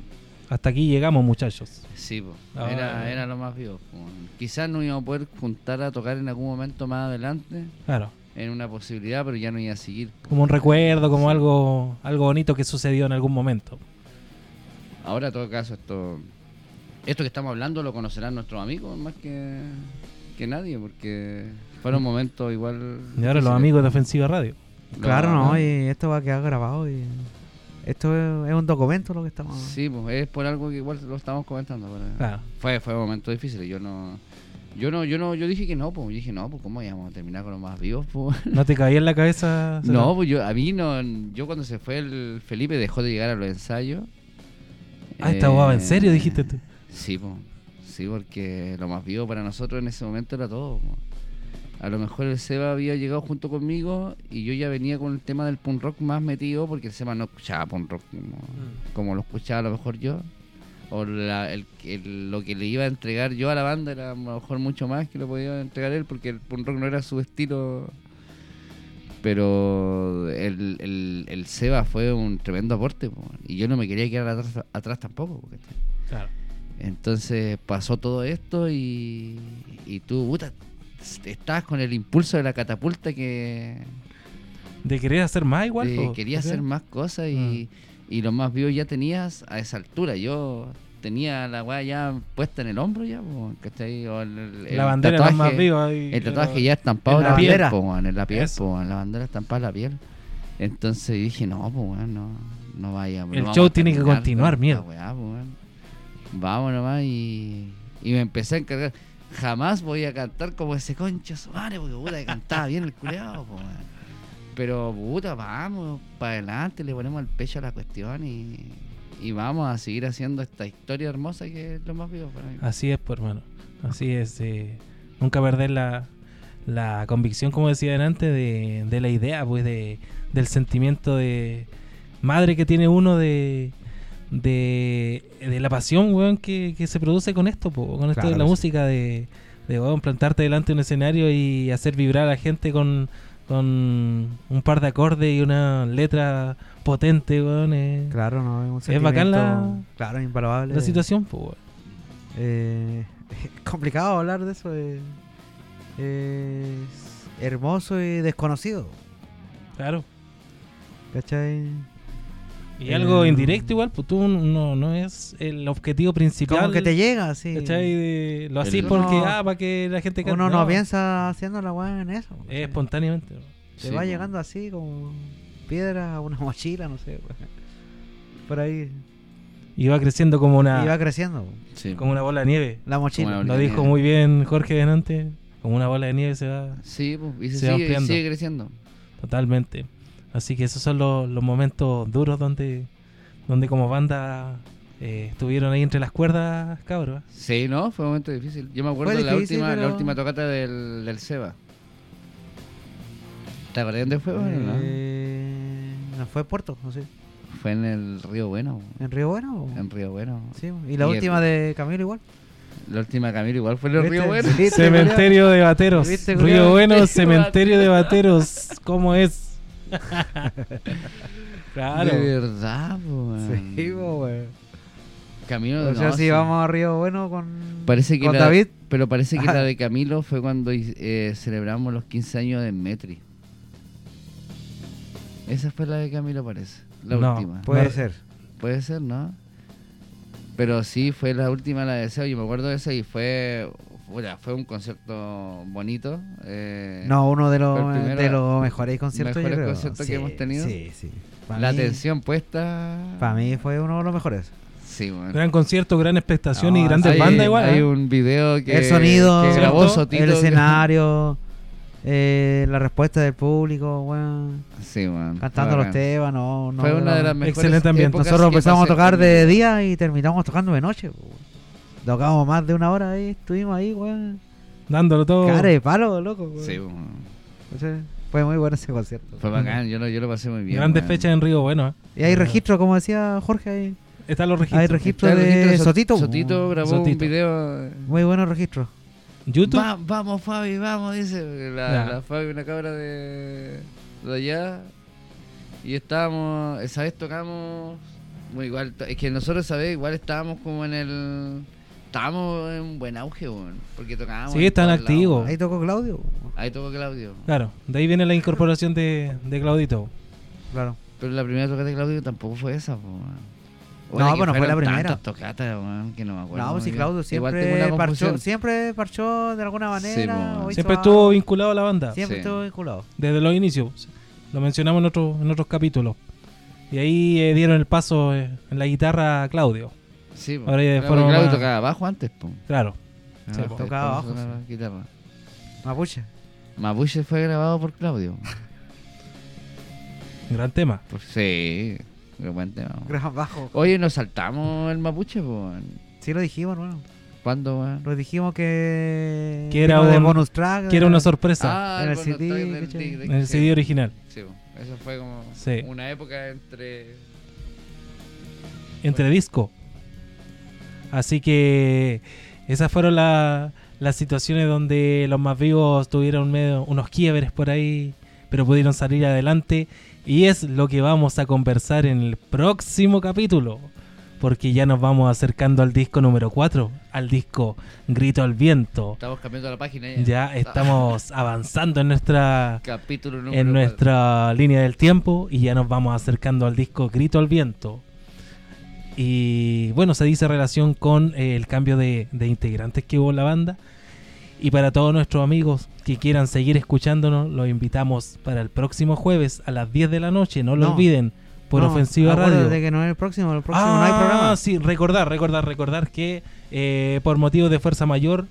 Hasta aquí llegamos, muchachos. Sí, po. Ah, era, era lo más vivo. Quizás no íbamos a poder juntar a tocar en algún momento más adelante, Claro. en una posibilidad, pero ya no iba a seguir. Como un recuerdo, como Sí. algo algo bonito que sucedió en algún momento. Ahora, en todo caso, esto esto que estamos hablando lo conocerán nuestros amigos más que, que nadie, porque fueron momentos igual. Y ahora los amigos de Ofensiva Radio. Claro, No, no, y esto va a quedar grabado y esto es, es un documento lo que estamos... Sí, pues es por algo que igual lo estamos comentando. pero Claro. Fue, fue un momento difícil. Yo no. Yo no, yo no, yo dije que no, pues. Yo dije, no, pues, ¿cómo íbamos a terminar con los más vivos, pues? ¿No te caía en la cabeza? No, pues yo, a mí no, yo cuando se fue el Felipe dejó de llegar a los ensayos. Ah, esta guava, ¿en serio Eh, dijiste tú? Sí, po. Sí, porque lo más vivo para nosotros en ese momento era todo. A lo mejor el Seba había llegado junto conmigo y yo ya venía con el tema del punk rock más metido porque el Seba no escuchaba punk rock como, Mm. como lo escuchaba a lo mejor yo. O la- el- el- lo que le iba a entregar yo a la banda era a lo mejor mucho más que lo podía entregar él porque el punk rock no era su estilo Pero el, el, el Seba fue un tremendo aporte, po, y yo no me quería quedar atrás, atrás tampoco. Claro. Entonces pasó todo esto y, y tú, puta, estabas con el impulso de la catapulta que De querer hacer más igual. de hacer más cosas y, y los más vivos ya tenías a esa altura. Yo tenía la weá ya puesta en el hombro ya, po, ¿cachai? O el, el- La bandera de los más tatuaje- vivos ahí, El tatuaje ya estampado en la la, piel, bandera. po, weón, en la piel, po, weón, la bandera estampada en la piel. Entonces dije, no, pues no, no vaya. no El vamos show tiene que continuar, con mierda. Vamos nomás y, y me empecé a encargar. Jamás voy a cantar como ese concha su madre, porque puta que cantaba bien el culeado. Pero puta, vamos, para adelante, le ponemos el pecho a la cuestión y, y vamos a seguir haciendo esta historia hermosa que es lo más vivo para mí. Así es, pues, hermano. Así es. eh, nunca perder la, la convicción, como decía antes, de, de la idea, pues, de, del sentimiento de madre que tiene uno de, de, de la pasión, weón, que, que se produce con esto, po, con esto de la sí. música, de, de weón, plantarte delante de un escenario y hacer vibrar a la gente con, con un par de acordes y una letra potente, weón. eh, Claro, no, es un es bacán la, Claro, imparable. la situación, pues, weón. Eh, es complicado hablar de eso. eh, es hermoso y desconocido. Claro. ¿Cachai? Y algo Eh, indirecto igual, pues tú no, no es el objetivo principal. Como que te llega, sí. ¿cachai? De- lo hacís El- porque, Uno- ah, para que la gente cante. Uno no, piensa haciendo la weá en eso. Es ¿cachai? espontáneamente. Te Sí, va llegando así como piedra a una mochila, no sé. weá. Por ahí. Y va creciendo como una, Y va creciendo. Sí. como una bola de nieve. La mochila. Lo dijo nieve. muy bien Jorge delante. Como una bola de nieve se va Sí, pues, y se, Se va sigue, ampliando. sigue creciendo. totalmente. Así que esos son los, los momentos duros donde, donde como banda eh, estuvieron ahí entre las cuerdas, cabros. Sí, no, fue un momento difícil. Yo me acuerdo de la difícil, última, la última tocata del, del Seba. ¿Te acuerdas dónde fue? Bueno, no? Eh, no fue Puerto, no sé. Fue en el Río Bueno. ¿En Río Bueno? o? En Río Bueno. Sí, y la Y última el- de Camilo igual. La última Camilo igual fue en el ¿Viste? Río Bueno. ¿Viste, Cementerio de Bateros. ¿Viste, Río? Bueno, Cementerio cementerio de Bateros. ¿Cómo es? claro. De verdad, weón. Sí, weón. Camilo O sea, no, si sí. vamos a Río Bueno con, Parece que con la, David. Pero parece que la de Camilo fue cuando eh, celebramos los 15 años de Metri. Esa fue la de Camilo, parece. La No, última. Puede ser. Puede ser, ¿no? Pero sí, fue la última la de Deseo. Yo me acuerdo de esa y fue. Puta, fue un concierto bonito. eh, No, uno de los, de los mejores conciertos, yo mejores creo. conciertos que hemos tenido. Sí, sí. Pa' la mí- atención puesta. Para mí fue uno de los mejores. Sí, bueno. Gran concierto, gran expectación y grandes hay, bandas igual. hay ¿eh? un video que, el sonido, que grabó ¿cierto? Sotito. el que- escenario, eh, la respuesta del público, weón. Sí, man. Cantando los temas, no, no. Fue una de las mejores Excelente ambiente. Nosotros empezamos a tocar de día y terminamos tocando de noche. weón. Tocamos más de una hora ahí, estuvimos ahí, weón. Dándolo todo. Cara de palo, loco, weón. Sí. O sea, fue muy bueno ese concierto. Fue bacán, yo lo, yo lo pasé muy bien. Grandes fechas en Río Bueno. ¿eh? Y hay registro, como decía Jorge, ahí. Están los registros. Hay registro de registro Sotito. Sotito grabó Sotito. un video. Muy buenos registros. YouTube. Va- vamos, Fabi, vamos, dice la, Fabi, una cabra de, de allá. Y estábamos, esa vez tocamos, muy igual, es que nosotros esa vez igual estábamos como en el, estábamos en un buen auge, weón, porque tocábamos. Sí, están activos. Ahí tocó Claudio. Ahí tocó Claudio. Claro, de ahí viene la incorporación de, de Claudito. Claro. Pero la primera tocata de Claudio tampoco fue esa, po, weón. No, Bueno, bueno, fue la primera. weón, que no me acuerdo. No, pues si bien. Claudio siempre parchó, siempre parchó de alguna manera. Siempre algo. estuvo vinculado a la banda. Siempre Sí. estuvo vinculado. Desde los inicios. Lo mencionamos en, otros en otros capítulos. Y ahí eh, dieron el paso eh, en la guitarra a Claudio. Sí, po. Ahora ya de Claro, forma Claudio más- tocaba abajo antes, po. Claro. Sí, po. después Tocaba abajo, tocaba guitarra. Mapuche. Mapuche fue grabado por Claudio. Gran tema. Por- sí, qué buen tema. Gran bajo. Oye, nos saltamos el mapuche, po. Sí lo dijimos, hermano. ¿Cuándo, weón? Lo dijimos que... Que era de un- bonus track. Que era una sorpresa Ah, en el bonus CD, en el sí. CD original. Sí, po. eso fue como Sí. una época entre... Entre disco. Así que esas fueron la- las situaciones donde los más vivos tuvieron medio, unos quiebres por ahí pero pudieron salir adelante. Y es lo que vamos a conversar en el próximo capítulo. Porque ya nos vamos acercando al disco número 4, al disco Grito al Viento. Estamos cambiando la página ya. Ya estamos avanzando en nuestra Capítulo en nuestra línea del tiempo y ya nos vamos acercando al disco Grito al Viento. Y bueno, se dice relación con eh, el cambio de, de integrantes que hubo en la banda. Y para todos nuestros amigos que quieran seguir escuchándonos, los invitamos para el próximo jueves a las 10 de la noche. No lo No. olviden por No, Ofensiva Radio. que no es el próximo, el próximo no hay Ah, programa. sí, recordar, recordar, recordar que eh, por motivos de fuerza mayor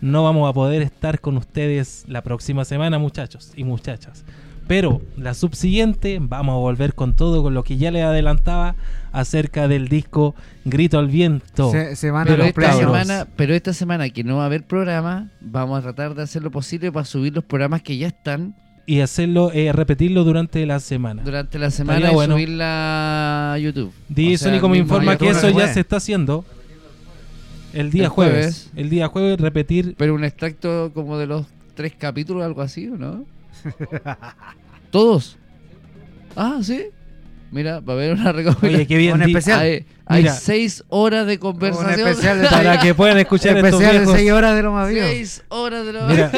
no vamos a poder estar con ustedes la próxima semana, muchachos y muchachas. Pero la subsiguiente vamos a volver con todo, con lo que ya les adelantaba acerca del disco Grito al Viento. Se- semana Pero esta, semana, pero esta semana que no va a haber programa, vamos a tratar de hacer lo posible para subir los programas que ya están Y hacerlo, eh, repetirlo durante la semana. durante la semana Estaría y bueno. subirla a YouTube. DJ O sea, Sónico me informa que eso ya se está haciendo. El día El jueves. jueves. El día jueves repetir Pero un extracto como de los tres capítulos, algo así, ¿o no? ¿Todos? Ah, sí. Mira, va a haber una recopilación. Oye, qué bien. Un especial. Hay, hay Mira. seis horas de conversación. Un especial de- para que puedan escuchar estos Especial de. 6 horas de lo más vivo. Seis horas de lo Mira,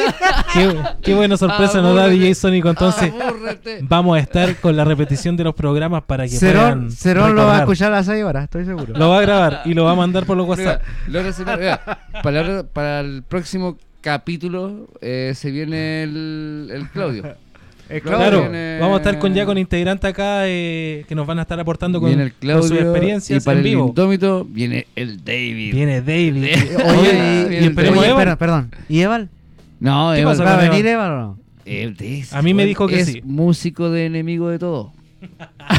qué, qué buena sorpresa nos da. DJ Sónico. Entonces, Abúrrete. vamos a estar con la repetición de los programas para que Cerón, puedan Cerón lo va a escuchar a las 6 horas, estoy seguro. Lo va a grabar y lo va a mandar por los WhatsApp. Mira, Lora Semana- mira, para, la- para el próximo capítulo eh, se viene el, el Claudio. El Claudio Claro, viene- vamos a estar con ya con integrantes acá eh, que nos van a estar aportando con, el con Claudio sus experiencias y para en el vivo. indómito viene el David. Viene David. Oye, y esperemos Oye, espera, perdón. ¿Y Eval? No, ¿Qué pasa ¿Va a venir? Eval o no? Él es- A mí me dijo que es sí. músico de enemigo de todo.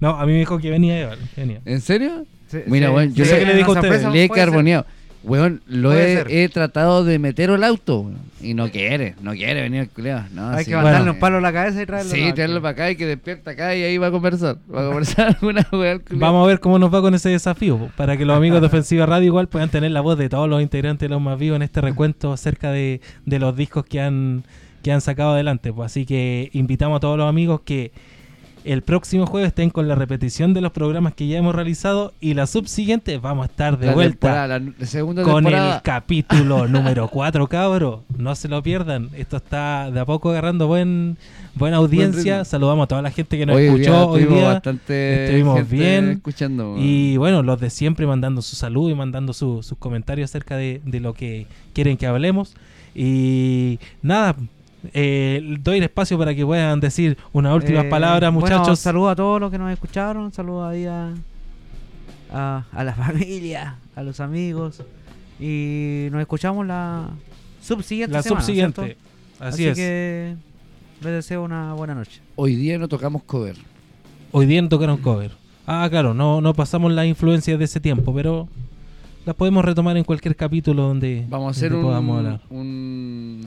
No, a mí me dijo que venía venía. ¿En serio? Sí, Mira, sí, weón, yo sí, sé que le dijo a usted. Le he ser. Weón, lo he, tratado de meter al auto weón, y no quiere, no quiere venir al culeado. No, Hay sí, que mandarle bueno. un palo a la cabeza y traerlo. Sí, acá. traerlo para acá y que despierta acá y ahí va a conversar. Va a conversar alguna weá al culiao. Vamos a ver cómo nos va con ese desafío, para que los amigos de Ofensiva Radio igual puedan tener la voz de todos los integrantes de los más vivos en este recuento acerca de, de los discos que han, que han sacado adelante. Pues así que invitamos a todos los amigos que el próximo jueves estén con la repetición de los programas que ya hemos realizado y la subsiguiente vamos a estar de La vuelta la, segunda con temporada. el capítulo número 4, cabros. No se lo pierdan. Esto está de a poco agarrando buen buena audiencia. Saludamos a toda la gente que nos Hoy escuchó día hoy día. bastante Estuvimos gente bien. escuchando. Y bueno, los de siempre mandando su salud y mandando su- sus comentarios acerca de, de lo que quieren que hablemos. Y nada, eh, doy el espacio para que puedan decir unas últimas Eh, palabras, Bueno, muchachos. saludos a todos los que nos escucharon. Saludos ahí a, a, a la familia, a los amigos. Y nos escuchamos la subsiguiente la semana, subsiguiente. ¿cierto? Así, es. que les deseo una buena noche. Hoy día no tocamos cover. Hoy día no tocaron cover. Ah, claro, no, no pasamos las influencias de ese tiempo, pero las podemos retomar en cualquier capítulo donde, Vamos a hacer donde podamos un, hablar. un,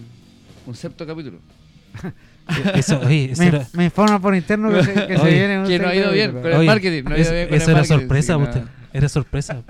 un septo capítulo. Eso, oye, eso Me, era, me informan por interno que se, que se Oye, viene un que no ha ido bien, pero- el oye, marketing, no ha ido es- bien con el eso era marketing, sorpresa, usted. Era sorpresa.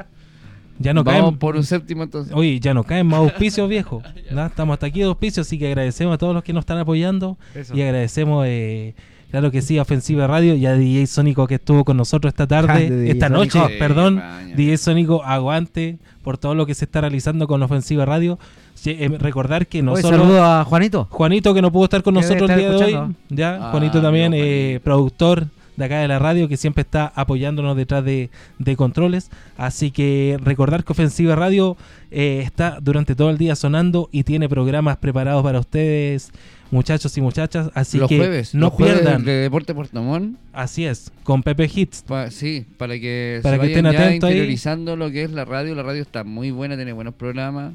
Ya no Vamos caen, por un séptimo entonces. Oye, ya no caen más auspicios, viejo. ¿no? Estamos hasta aquí de auspicios, así que agradecemos a todos los que nos están apoyando. Eso. Y agradecemos, eh, claro que sí, Ofensiva Radio y a DJ Sónico que estuvo con nosotros esta tarde, esta noche, Sí, perdón. DJ Sónico, aguante por todo lo que se está realizando con Ofensiva Radio. Eh, recordar que no Oye, solo... saludo a Juanito. Juanito, que no pudo estar con nosotros el día de hoy. Ya, Ah, Juanito también, no, eh, productor de acá de la radio, que siempre está apoyándonos detrás de, de controles. Así que recordar que Ofensiva Radio eh, está durante todo el día sonando y tiene programas preparados para ustedes, muchachos y muchachas. Así los que jueves, no los jueves pierdan. de Deporte Puerto Montt. Así es, con Pepe Hits. Pa- sí, para que Para se que vayan estén ya atentos ahí. interiorizando lo que es la radio. La radio está muy buena, tiene buenos programas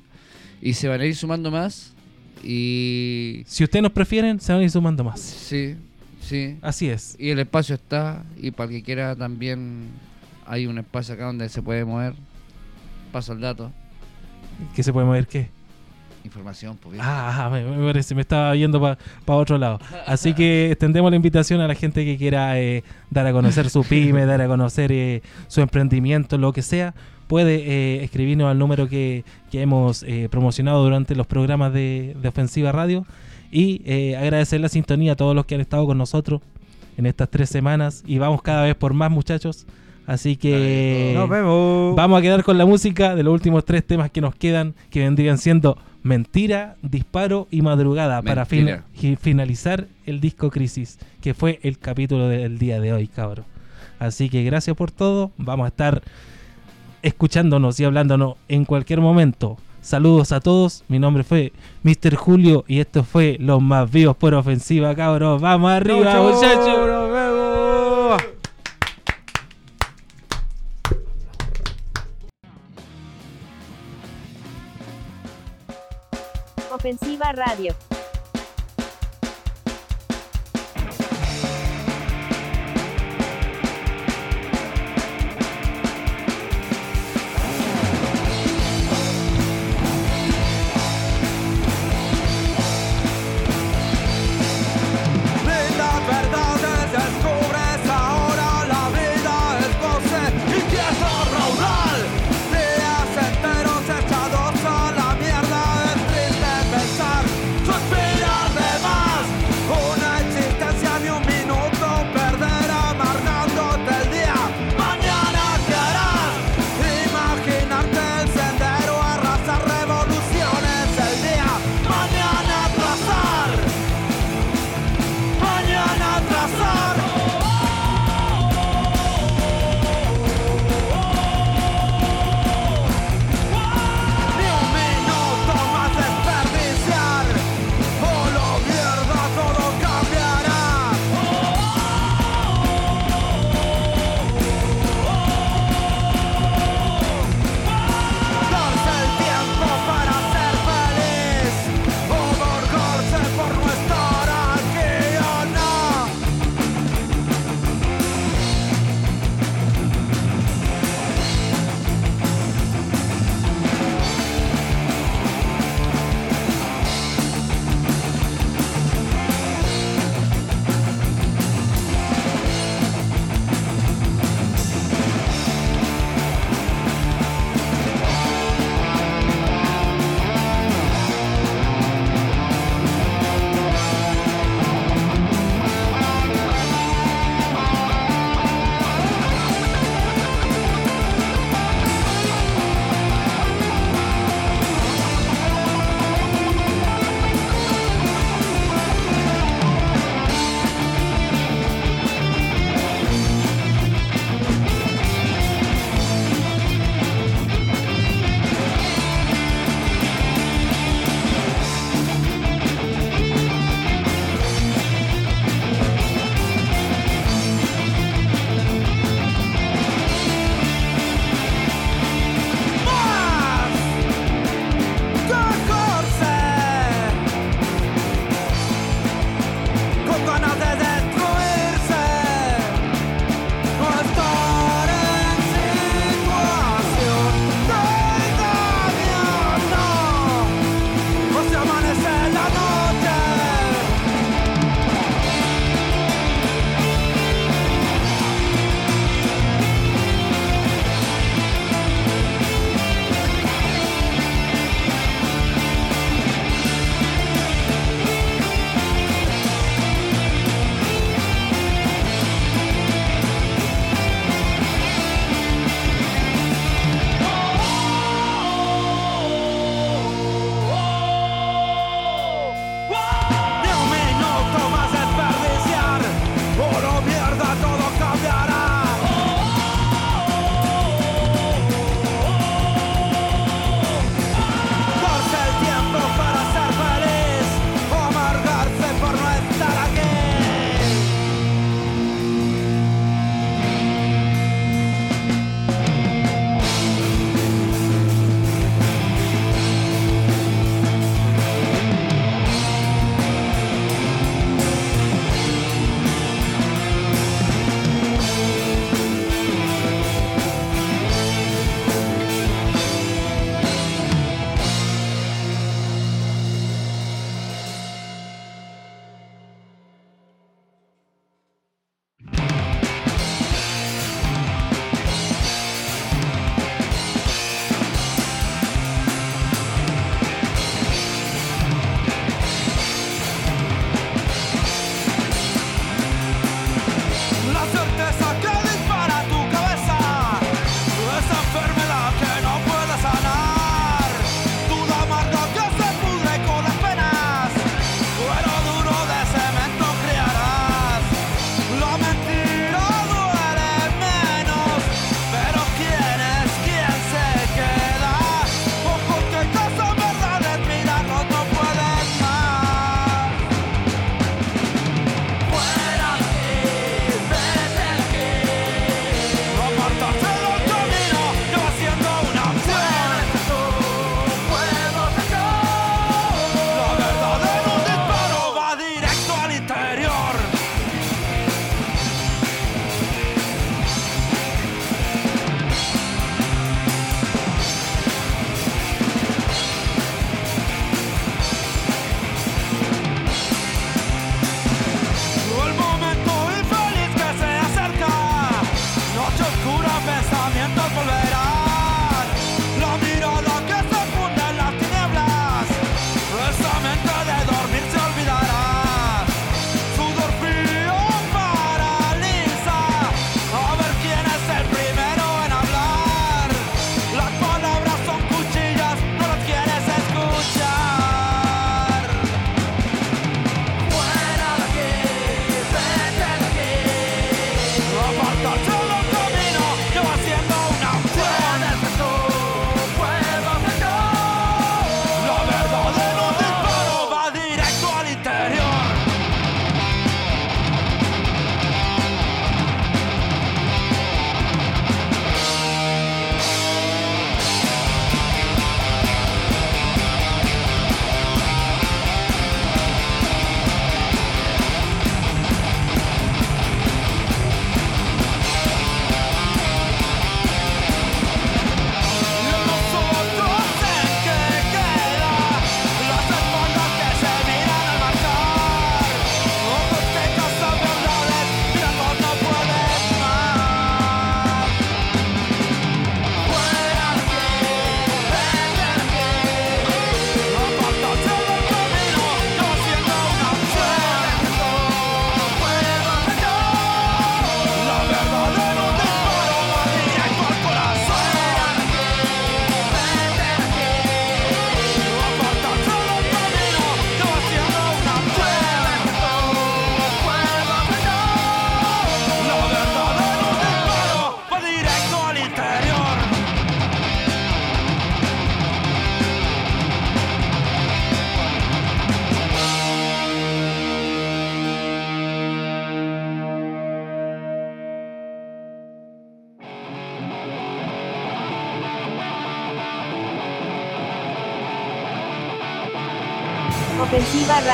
y se van a ir sumando más. Y Si ustedes nos prefieren, se van a ir sumando más. sí, sí. Así es. Y el espacio está y para el que quiera también hay un espacio acá donde se puede mover. Paso el dato, ¿Qué se puede mover qué? Información. Pues, viejo. Ah, me, me parece, me estaba yendo para otro lado. Así que extendemos la invitación a la gente que quiera eh, dar a conocer su pyme, dar a conocer eh, su emprendimiento, lo que sea. Puede eh, escribirnos al número que, que hemos eh, promocionado durante los programas de, de Ofensiva Radio Y eh, agradecer la sintonía a todos los que han estado con nosotros en estas tres semanas. Y vamos cada vez por más, muchachos. Así que Nos vemos. vamos a quedar con la música de los últimos tres temas que nos quedan, que vendrían siendo Mentira, Disparo y Madrugada, para fin- finalizar el disco Crisis, que fue el capítulo del día de hoy, cabros. Así que gracias por todo. Vamos a estar escuchándonos y hablándonos en cualquier momento. Saludos a todos. Mi nombre fue Mr. Julio y esto fue Los Más Vivos por Ofensiva, cabros. Vamos arriba, muchachos. Ofensiva Radio.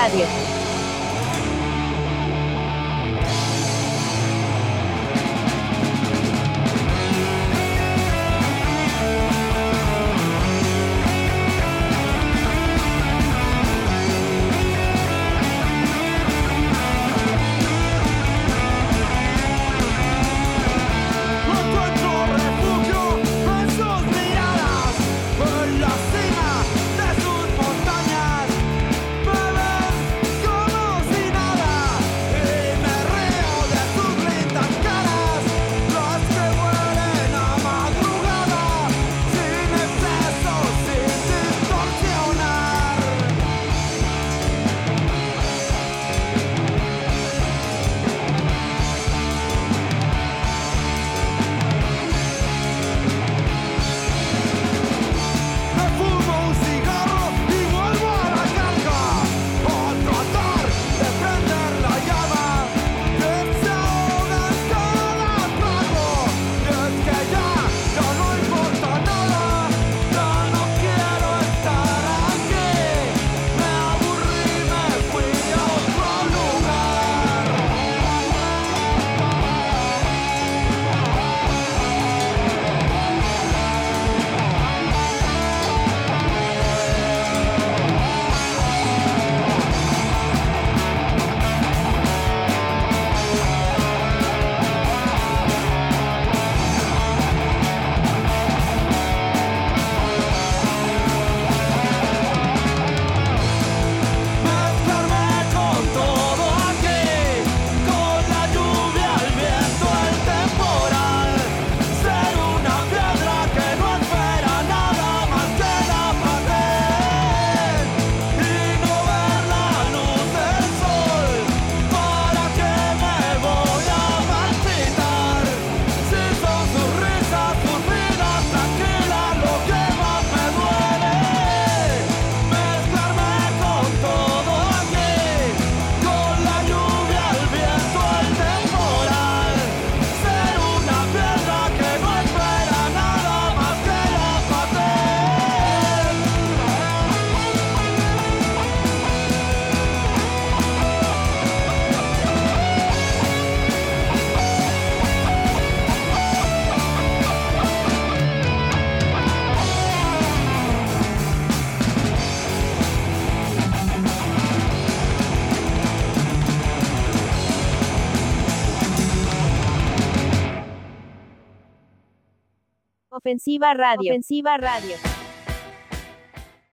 Radio. Ofensiva Radio. Radio.